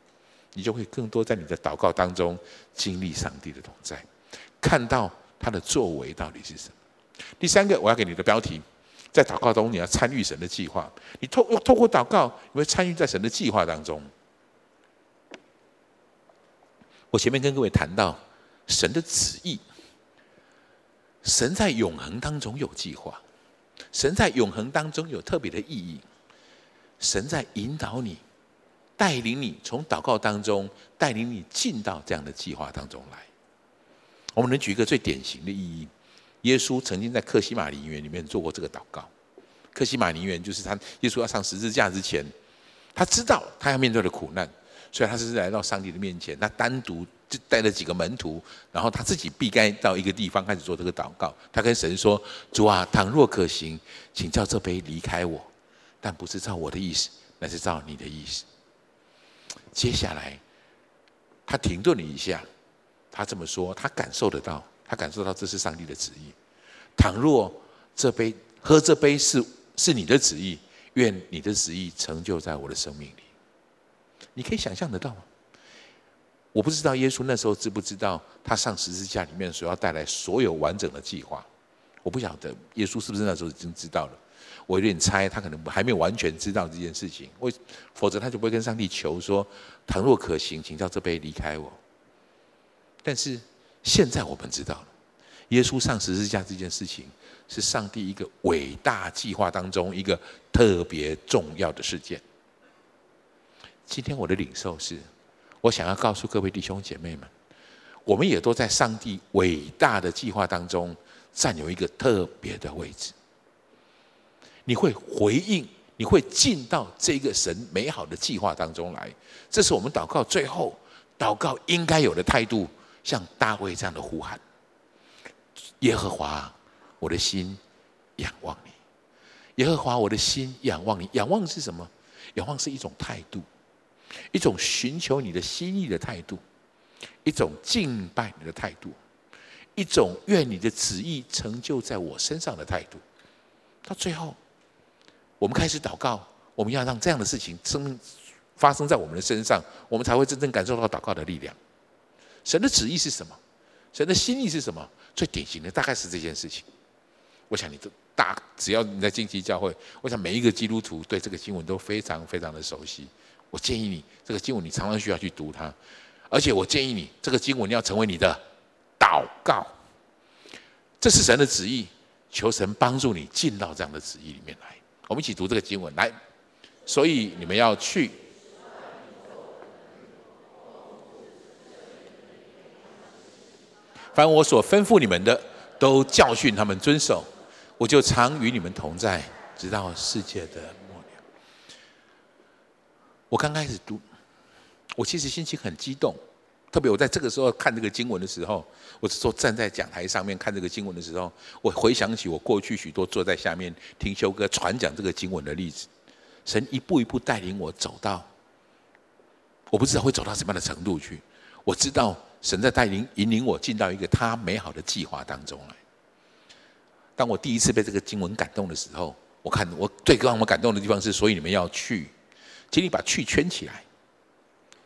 你就会更多在你的祷告当中经历上帝的同在，看到他的作为到底是什么。第三个，我要给你的标题，在祷告中你要参与神的计划。你透透过祷告，你会参与在神的计划当中。我前面跟各位谈到神的旨意，神在永恒当中有计划，神在永恒当中有特别的意义。神在引导你，带领你从祷告当中带领你进到这样的计划当中来。我们能举一个最典型的意义：耶稣曾经在克西马尼园里面做过这个祷告。克西马尼园就是他耶稣要上十字架之前，他知道他要面对的苦难，所以他是来到上帝的面前，他单独就带了几个门徒，然后他自己避开到一个地方开始做这个祷告。他跟神说：“主啊，倘若可行，请叫这杯离开我。”但不是照我的意思，那是照你的意思。接下来，他停顿了一下，他这么说：他感受得到，他感受到这是上帝的旨意。倘若这杯喝这杯是是你的旨意，愿你的旨意成就在我的生命里。你可以想象得到吗？我不知道耶稣那时候知不知道他上十字架里面所要带来所有完整的计划。我不晓得耶稣是不是那时候已经知道了。我有点猜，他可能还没有完全知道这件事情，为否则他就不会跟上帝求说：“倘若可行，请叫这杯离开我。”但是现在我们知道了，耶稣上十字架这件事情是上帝一个伟大计划当中一个特别重要的事件。今天我的领受是，我想要告诉各位弟兄姐妹们，我们也都在上帝伟大的计划当中占有一个特别的位置。你会回应，你会进到这个神美好的计划当中来。这是我们祷告最后祷告应该有的态度，像大卫这样的呼喊：耶和华，我的心仰望你；耶和华，我的心仰望你。仰望是什么？仰望是一种态度，一种寻求你的心意的态度，一种敬拜你的态度，一种愿你的旨意成就在我身上的态度。到最后。我们开始祷告，我们要让这样的事情生发生在我们的身上，我们才会真正感受到祷告的力量。神的旨意是什么？神的心意是什么？最典型的大概是这件事情。我想你都大，只要你在荆棘教会，我想每一个基督徒对这个经文都非常非常的熟悉。我建议你，这个经文你常常需要去读它，而且我建议你，这个经文要成为你的祷告。这是神的旨意，求神帮助你进到这样的旨意里面来。我们一起读这个经文来，所以你们要去。凡我所吩咐你们的，都教训他们遵守。我就常与你们同在，直到世界的末了。我刚开始读，我其实心情很激动。特别我在这个时候看这个经文的时候，我是说站在讲台上面看这个经文的时候，我回想起我过去许多坐在下面听修哥传讲这个经文的例子。神一步一步带领我走到，我不知道会走到什么样的程度去。我知道神在带领引领我进到一个他美好的计划当中来。当我第一次被这个经文感动的时候，我看我最让我感动的地方是，所以你们要去，请你把去圈起来，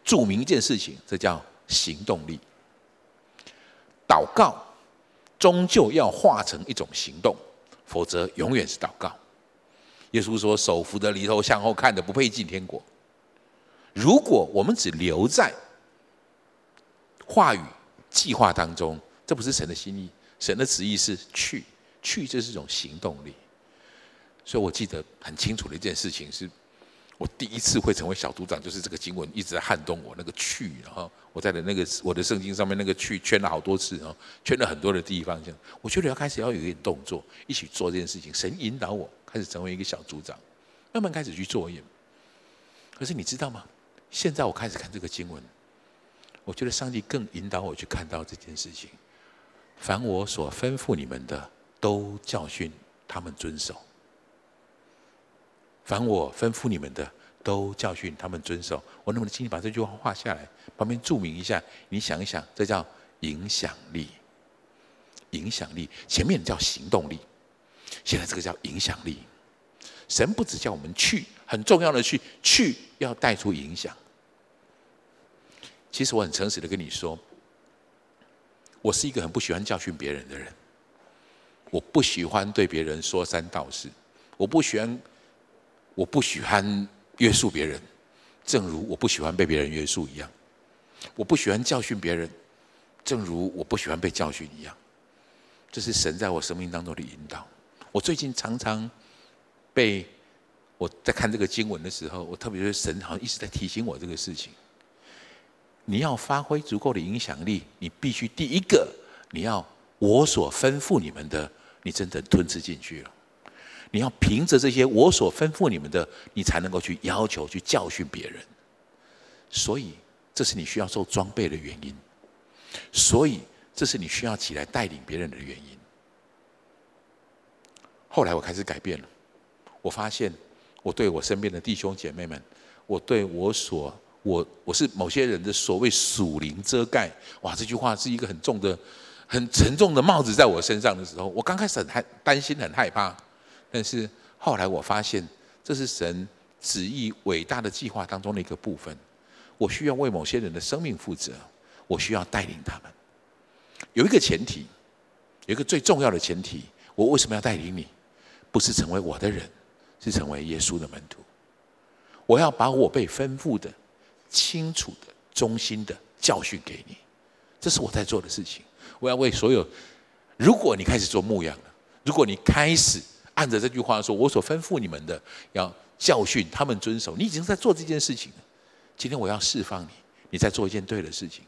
注明一件事情，这叫。行动力，祷告终究要化成一种行动，否则永远是祷告。耶稣说：“手扶着犁头向后看的，不配进天国。”如果我们只留在话语计划当中，这不是神的心意。神的旨意是去，去就是一种行动力。所以我记得很清楚的一件事情是。我第一次会成为小组长，就是这个经文一直在撼动我那个去，然后我在的那个我的圣经上面那个去圈了好多次，然后圈了很多的地方。这样，我觉得要开始要有一点动作，一起做这件事情。神引导我开始成为一个小组长，慢慢开始去作业。可是你知道吗？现在我开始看这个经文，我觉得上帝更引导我去看到这件事情。凡我所吩咐你们的，都教训他们遵守。凡我吩咐你们的，都教训他们遵守。我能不能请你把这句话画下来，旁边注明一下？你想一想，这叫影响力。影响力前面叫行动力，现在这个叫影响力。神不只叫我们去，很重要的去，去要带出影响。其实我很诚实的跟你说，我是一个很不喜欢教训别人的人。我不喜欢对别人说三道四，我不喜欢。我不喜欢约束别人，正如我不喜欢被别人约束一样。我不喜欢教训别人，正如我不喜欢被教训一样。这是神在我生命当中的引导。我最近常常被我在看这个经文的时候，我特别觉得神好像一直在提醒我这个事情。你要发挥足够的影响力，你必须第一个，你要我所吩咐你们的，你真的吞吃进去了。你要凭着这些我所吩咐你们的，你才能够去要求、去教训别人。所以，这是你需要受装备的原因。所以，这是你需要起来带领别人的原因。后来我开始改变了，我发现我对我身边的弟兄姐妹们，我对我所我我是某些人的所谓属灵遮盖，哇，这句话是一个很重的、很沉重的帽子在我身上的时候，我刚开始很害担心、很害怕。但是后来我发现，这是神旨意伟大的计划当中的一个部分。我需要为某些人的生命负责，我需要带领他们。有一个前提，有一个最重要的前提，我为什么要带领你？不是成为我的人，是成为耶稣的门徒。我要把我被吩咐的、清楚的、忠心的教训给你，这是我在做的事情。我要为所有，如果你开始做牧羊了，如果你开始按着这句话说，我所吩咐你们的，要教训他们遵守，你已经在做这件事情了。今天我要释放你，你在做一件对的事情。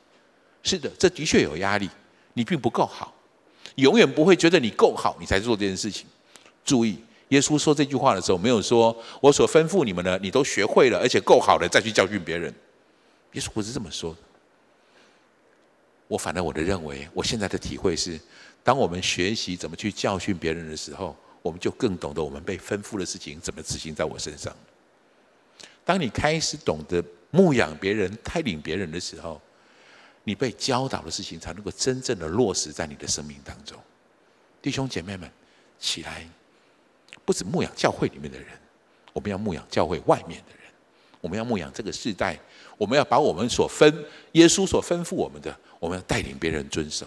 是的，这的确有压力，你并不够好，永远不会觉得你够好，你才做这件事情。注意，耶稣说这句话的时候，没有说我所吩咐你们的，你都学会了，而且够好了，再去教训别人。耶稣不是这么说的。我反正我的认为，我现在的体会是，当我们学习怎么去教训别人的时候，我们就更懂得我们被吩咐的事情怎么执行在我身上。当你开始懂得牧养别人、带领别人的时候，你被教导的事情才能够真正的落实在你的生命当中。弟兄姐妹们，起来！不止牧养教会里面的人，我们要牧养教会外面的人，我们要牧养这个世代，我们要把我们所分耶稣所吩咐我们的，我们要带领别人遵守。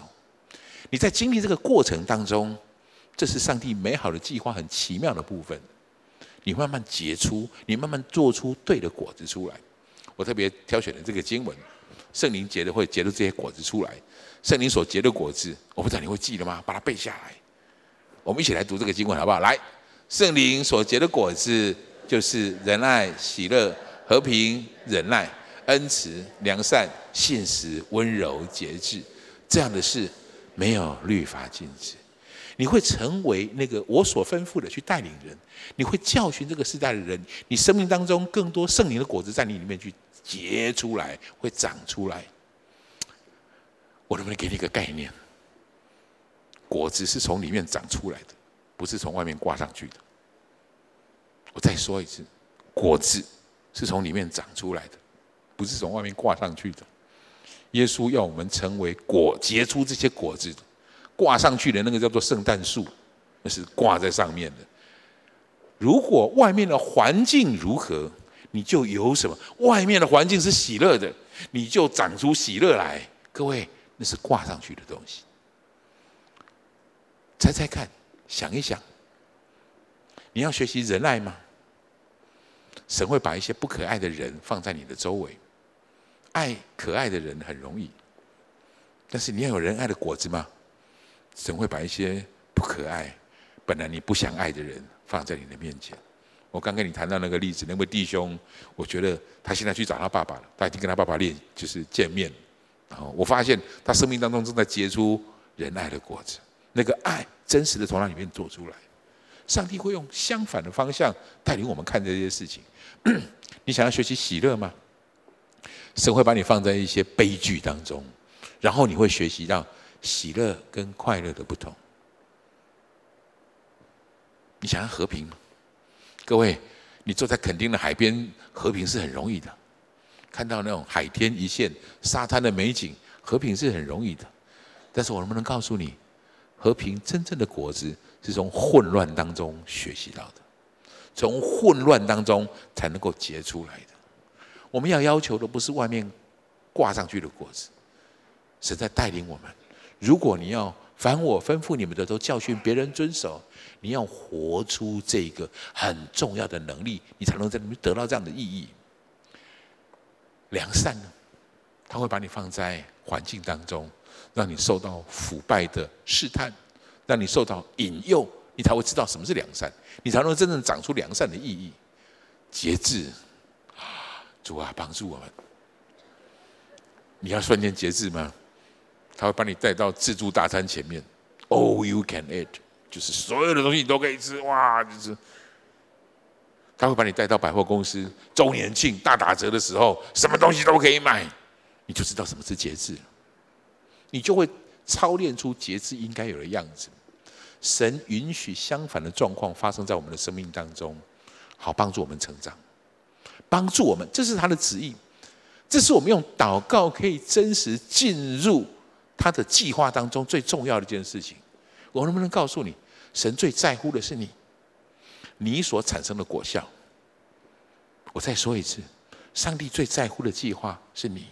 你在经历这个过程当中，这是上帝美好的计划，很奇妙的部分。你慢慢结出，你慢慢做出对的果子出来。我特别挑选了这个经文，圣灵结的会结出这些果子出来。圣灵所结的果子，我不知道你会记得吗？把它背下来。我们一起来读这个经文好不好？来，圣灵所结的果子就是仁爱、喜乐、和平、忍耐、恩慈、良善、信实、温柔、节制。这样的事没有律法禁止。你会成为那个我所吩咐的去带领人，你会教训这个时代的人，你生命当中更多圣灵的果子在你里面去结出来，会长出来。我能不能给你一个概念？果子是从里面长出来的，不是从外面挂上去的。我再说一次，果子是从里面长出来的，不是从外面挂上去的。耶稣要我们成为果，结出这些果子的。挂上去的那个叫做圣诞树，那是挂在上面的。如果外面的环境如何，你就有什么。外面的环境是喜乐的，你就长出喜乐来。各位，那是挂上去的东西。猜猜看，想一想，你要学习仁爱吗？神会把一些不可爱的人放在你的周围，爱可爱的人很容易，但是你要有仁爱的果子吗？神会把一些不可爱、本来你不想爱的人放在你的面前。我刚跟你谈到那个例子，那位弟兄，我觉得他现在去找他爸爸了，他已经跟他爸爸练，就是见面。然后我发现他生命当中正在结出仁爱的果子，那个爱真实的从那里面做出来。上帝会用相反的方向带领我们看这些事情。你想要学习喜乐吗？神会把你放在一些悲剧当中，然后你会学习到。喜乐跟快乐的不同，你想要和平吗？各位，你坐在垦丁的海边，和平是很容易的。看到那种海天一线、沙滩的美景，和平是很容易的。但是我能不能告诉你，和平真正的果子是从混乱当中学习到的，从混乱当中才能够结出来的。我们要要求的不是外面挂上去的果子，是在带领我们。如果你要凡我吩咐你们的都教训别人遵守，你要活出这个很重要的能力，你才能在里面得到这样的意义。良善呢，他会把你放在环境当中，让你受到腐败的试探，让你受到引诱，你才会知道什么是良善，你才能真正长出良善的意义。节制，主啊，帮助我们！你要瞬间节制吗？他会把你带到自助大餐前面，All you can eat，就是所有的东西你都可以吃，哇，就是。他会把你带到百货公司周年庆大打折的时候，什么东西都可以买，你就知道什么是节制，你就会操练出节制应该有的样子。神允许相反的状况发生在我们的生命当中，好帮助我们成长，帮助我们，这是他的旨意，这是我们用祷告可以真实进入。他的计划当中最重要的一件事情，我能不能告诉你，神最在乎的是你，你所产生的果效。我再说一次，上帝最在乎的计划是你，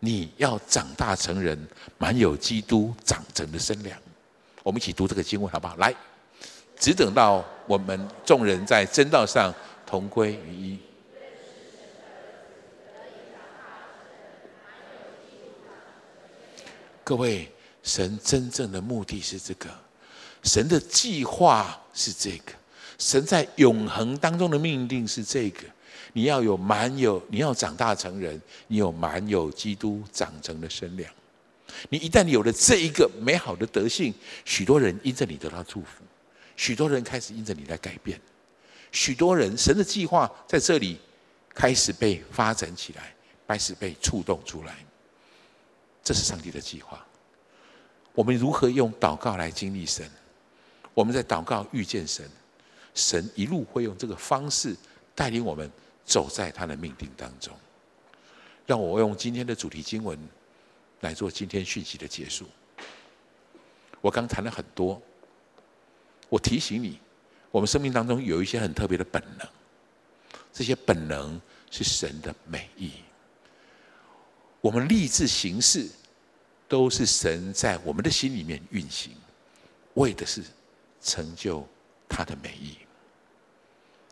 你要长大成人，满有基督长成的身量。我们一起读这个经文好不好？来，只等到我们众人在真道上同归于一。各位，神真正的目的是这个，神的计划是这个，神在永恒当中的命定是这个。你要有满有，你要长大成人，你有满有基督长成的身量。你一旦有了这一个美好的德性，许多人因着你得到祝福，许多人开始因着你来改变，许多人神的计划在这里开始被发展起来，开始被触动出来。这是上帝的计划。我们如何用祷告来经历神？我们在祷告遇见神，神一路会用这个方式带领我们走在他的命定当中。让我用今天的主题经文来做今天讯息的结束。我刚谈了很多，我提醒你，我们生命当中有一些很特别的本能，这些本能是神的美意。我们立志行事，都是神在我们的心里面运行，为的是成就他的美意。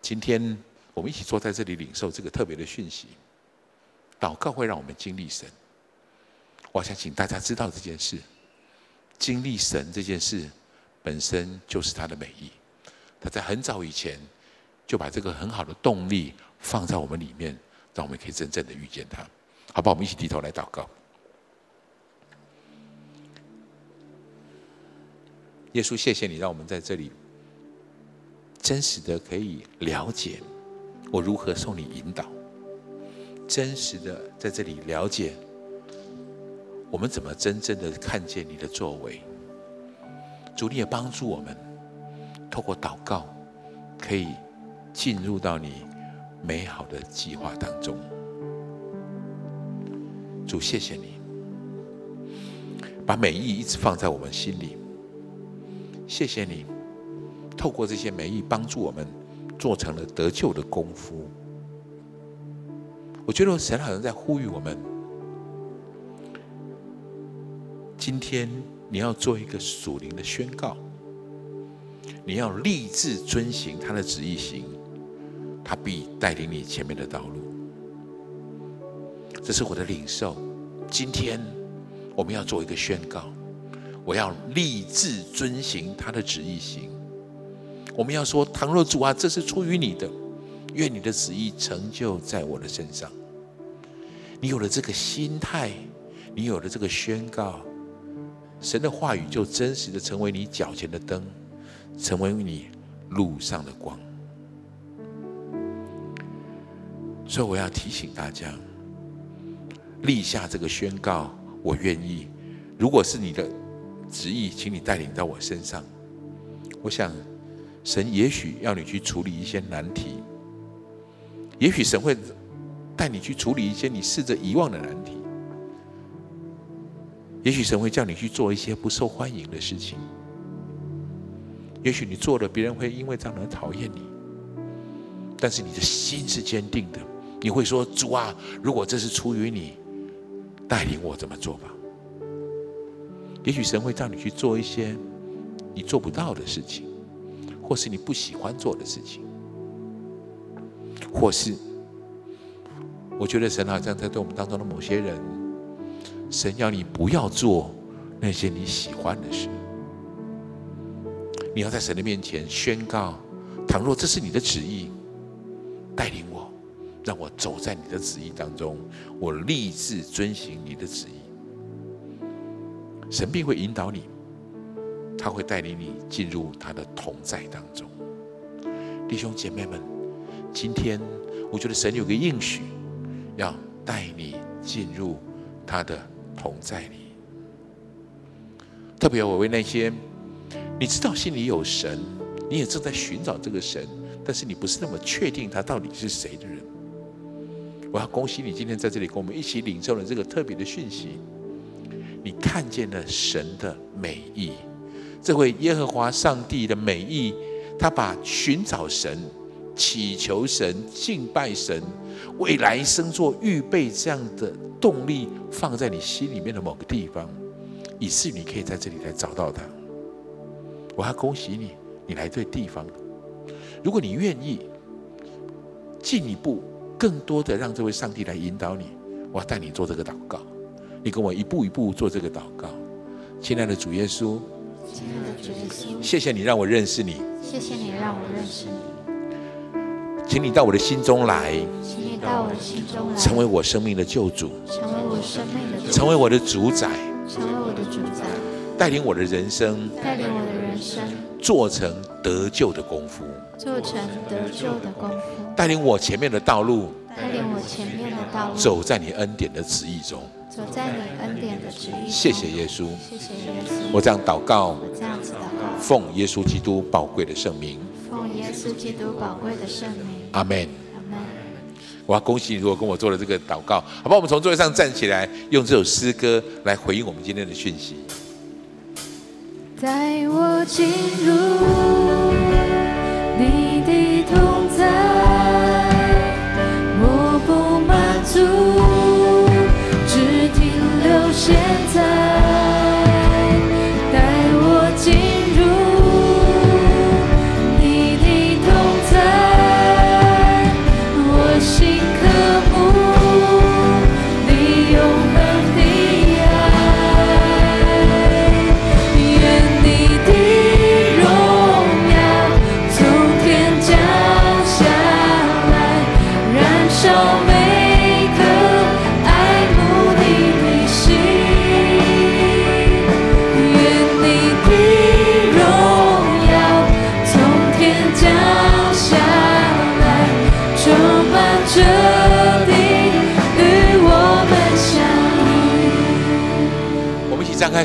今天我们一起坐在这里领受这个特别的讯息，祷告会让我们经历神。我想请大家知道这件事，经历神这件事本身就是他的美意。他在很早以前就把这个很好的动力放在我们里面，让我们可以真正的遇见他。好不好？我们一起低头来祷告。耶稣，谢谢你让我们在这里真实的可以了解我如何受你引导，真实的在这里了解我们怎么真正的看见你的作为。主，你也帮助我们透过祷告，可以进入到你美好的计划当中。主，谢谢你，把美意一直放在我们心里。谢谢你，透过这些美意帮助我们做成了得救的功夫。我觉得神好像在呼吁我们：今天你要做一个属灵的宣告，你要立志遵行他的旨意行，他必带领你前面的道路。这是我的领受。今天我们要做一个宣告，我要立志遵行他的旨意行。我们要说：倘若主啊，这是出于你的，愿你的旨意成就在我的身上。你有了这个心态，你有了这个宣告，神的话语就真实的成为你脚前的灯，成为你路上的光。所以我要提醒大家。立下这个宣告，我愿意。如果是你的旨意，请你带领到我身上。我想，神也许要你去处理一些难题，也许神会带你去处理一些你试着遗忘的难题，也许神会叫你去做一些不受欢迎的事情，也许你做了，别人会因为这样而讨厌你，但是你的心是坚定的，你会说：“主啊，如果这是出于你。”带领我怎么做吧？也许神会让你去做一些你做不到的事情，或是你不喜欢做的事情，或是我觉得神好像在对我们当中的某些人，神要你不要做那些你喜欢的事，你要在神的面前宣告：倘若这是你的旨意，带领我。让我走在你的旨意当中，我立志遵行你的旨意。神必会引导你，他会带领你进入他的同在当中。弟兄姐妹们，今天我觉得神有个应许，要带你进入他的同在里。特别我为那些你知道心里有神，你也正在寻找这个神，但是你不是那么确定他到底是谁的人。我要恭喜你，今天在这里跟我们一起领受了这个特别的讯息。你看见了神的美意，这位耶和华上帝的美意，他把寻找神祈求神、敬拜神，为来生做预备这样的动力放在你心里面的某个地方，以致你可以在这里来找到他。我要恭喜你，你来对地方。如果你愿意进一步、更多的让这位上帝来引导你，我要带你做这个祷告。你跟我一步一步做这个祷告。亲爱的主耶稣，亲爱的主耶稣，谢谢你让我认识你。谢谢你让我认识你。请你到我的心中来。请你到我的心中来。成为我生命的救主。成为我生命的。成为我的主宰。成为我的主宰。带领我的人生。带领我的人生。做成得救的功夫。做成得救的功夫。带领我前面的道路。带领我前面的道路。走在你恩典的旨意中。走在你恩典的旨意中。谢谢耶稣。谢谢耶稣。我这样祷告。我这样子祷告。奉耶稣基督宝贵的圣名。奉耶稣基督宝贵的圣名。阿门。阿门。我要恭喜你，如果跟我做了这个祷告，好吧，我们从座位上站起来，用这首诗歌来回应我们今天的讯息。带我进入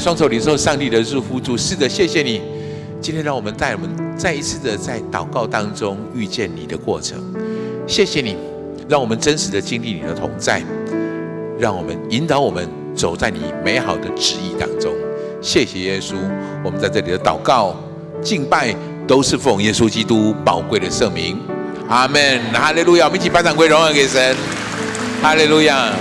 双手领受上帝的祝福，主是的，谢谢你，今天让我们带我们再一次的在祷告当中遇见你的过程，谢谢你，让我们真实的经历你的同在，让我们引导我们走在你美好的旨意当中，谢谢耶稣，我们在这里的祷告敬拜都是奉耶稣基督宝贵的圣名，阿门，哈利路亚，我们一起把掌归荣耀给神，哈利路亚。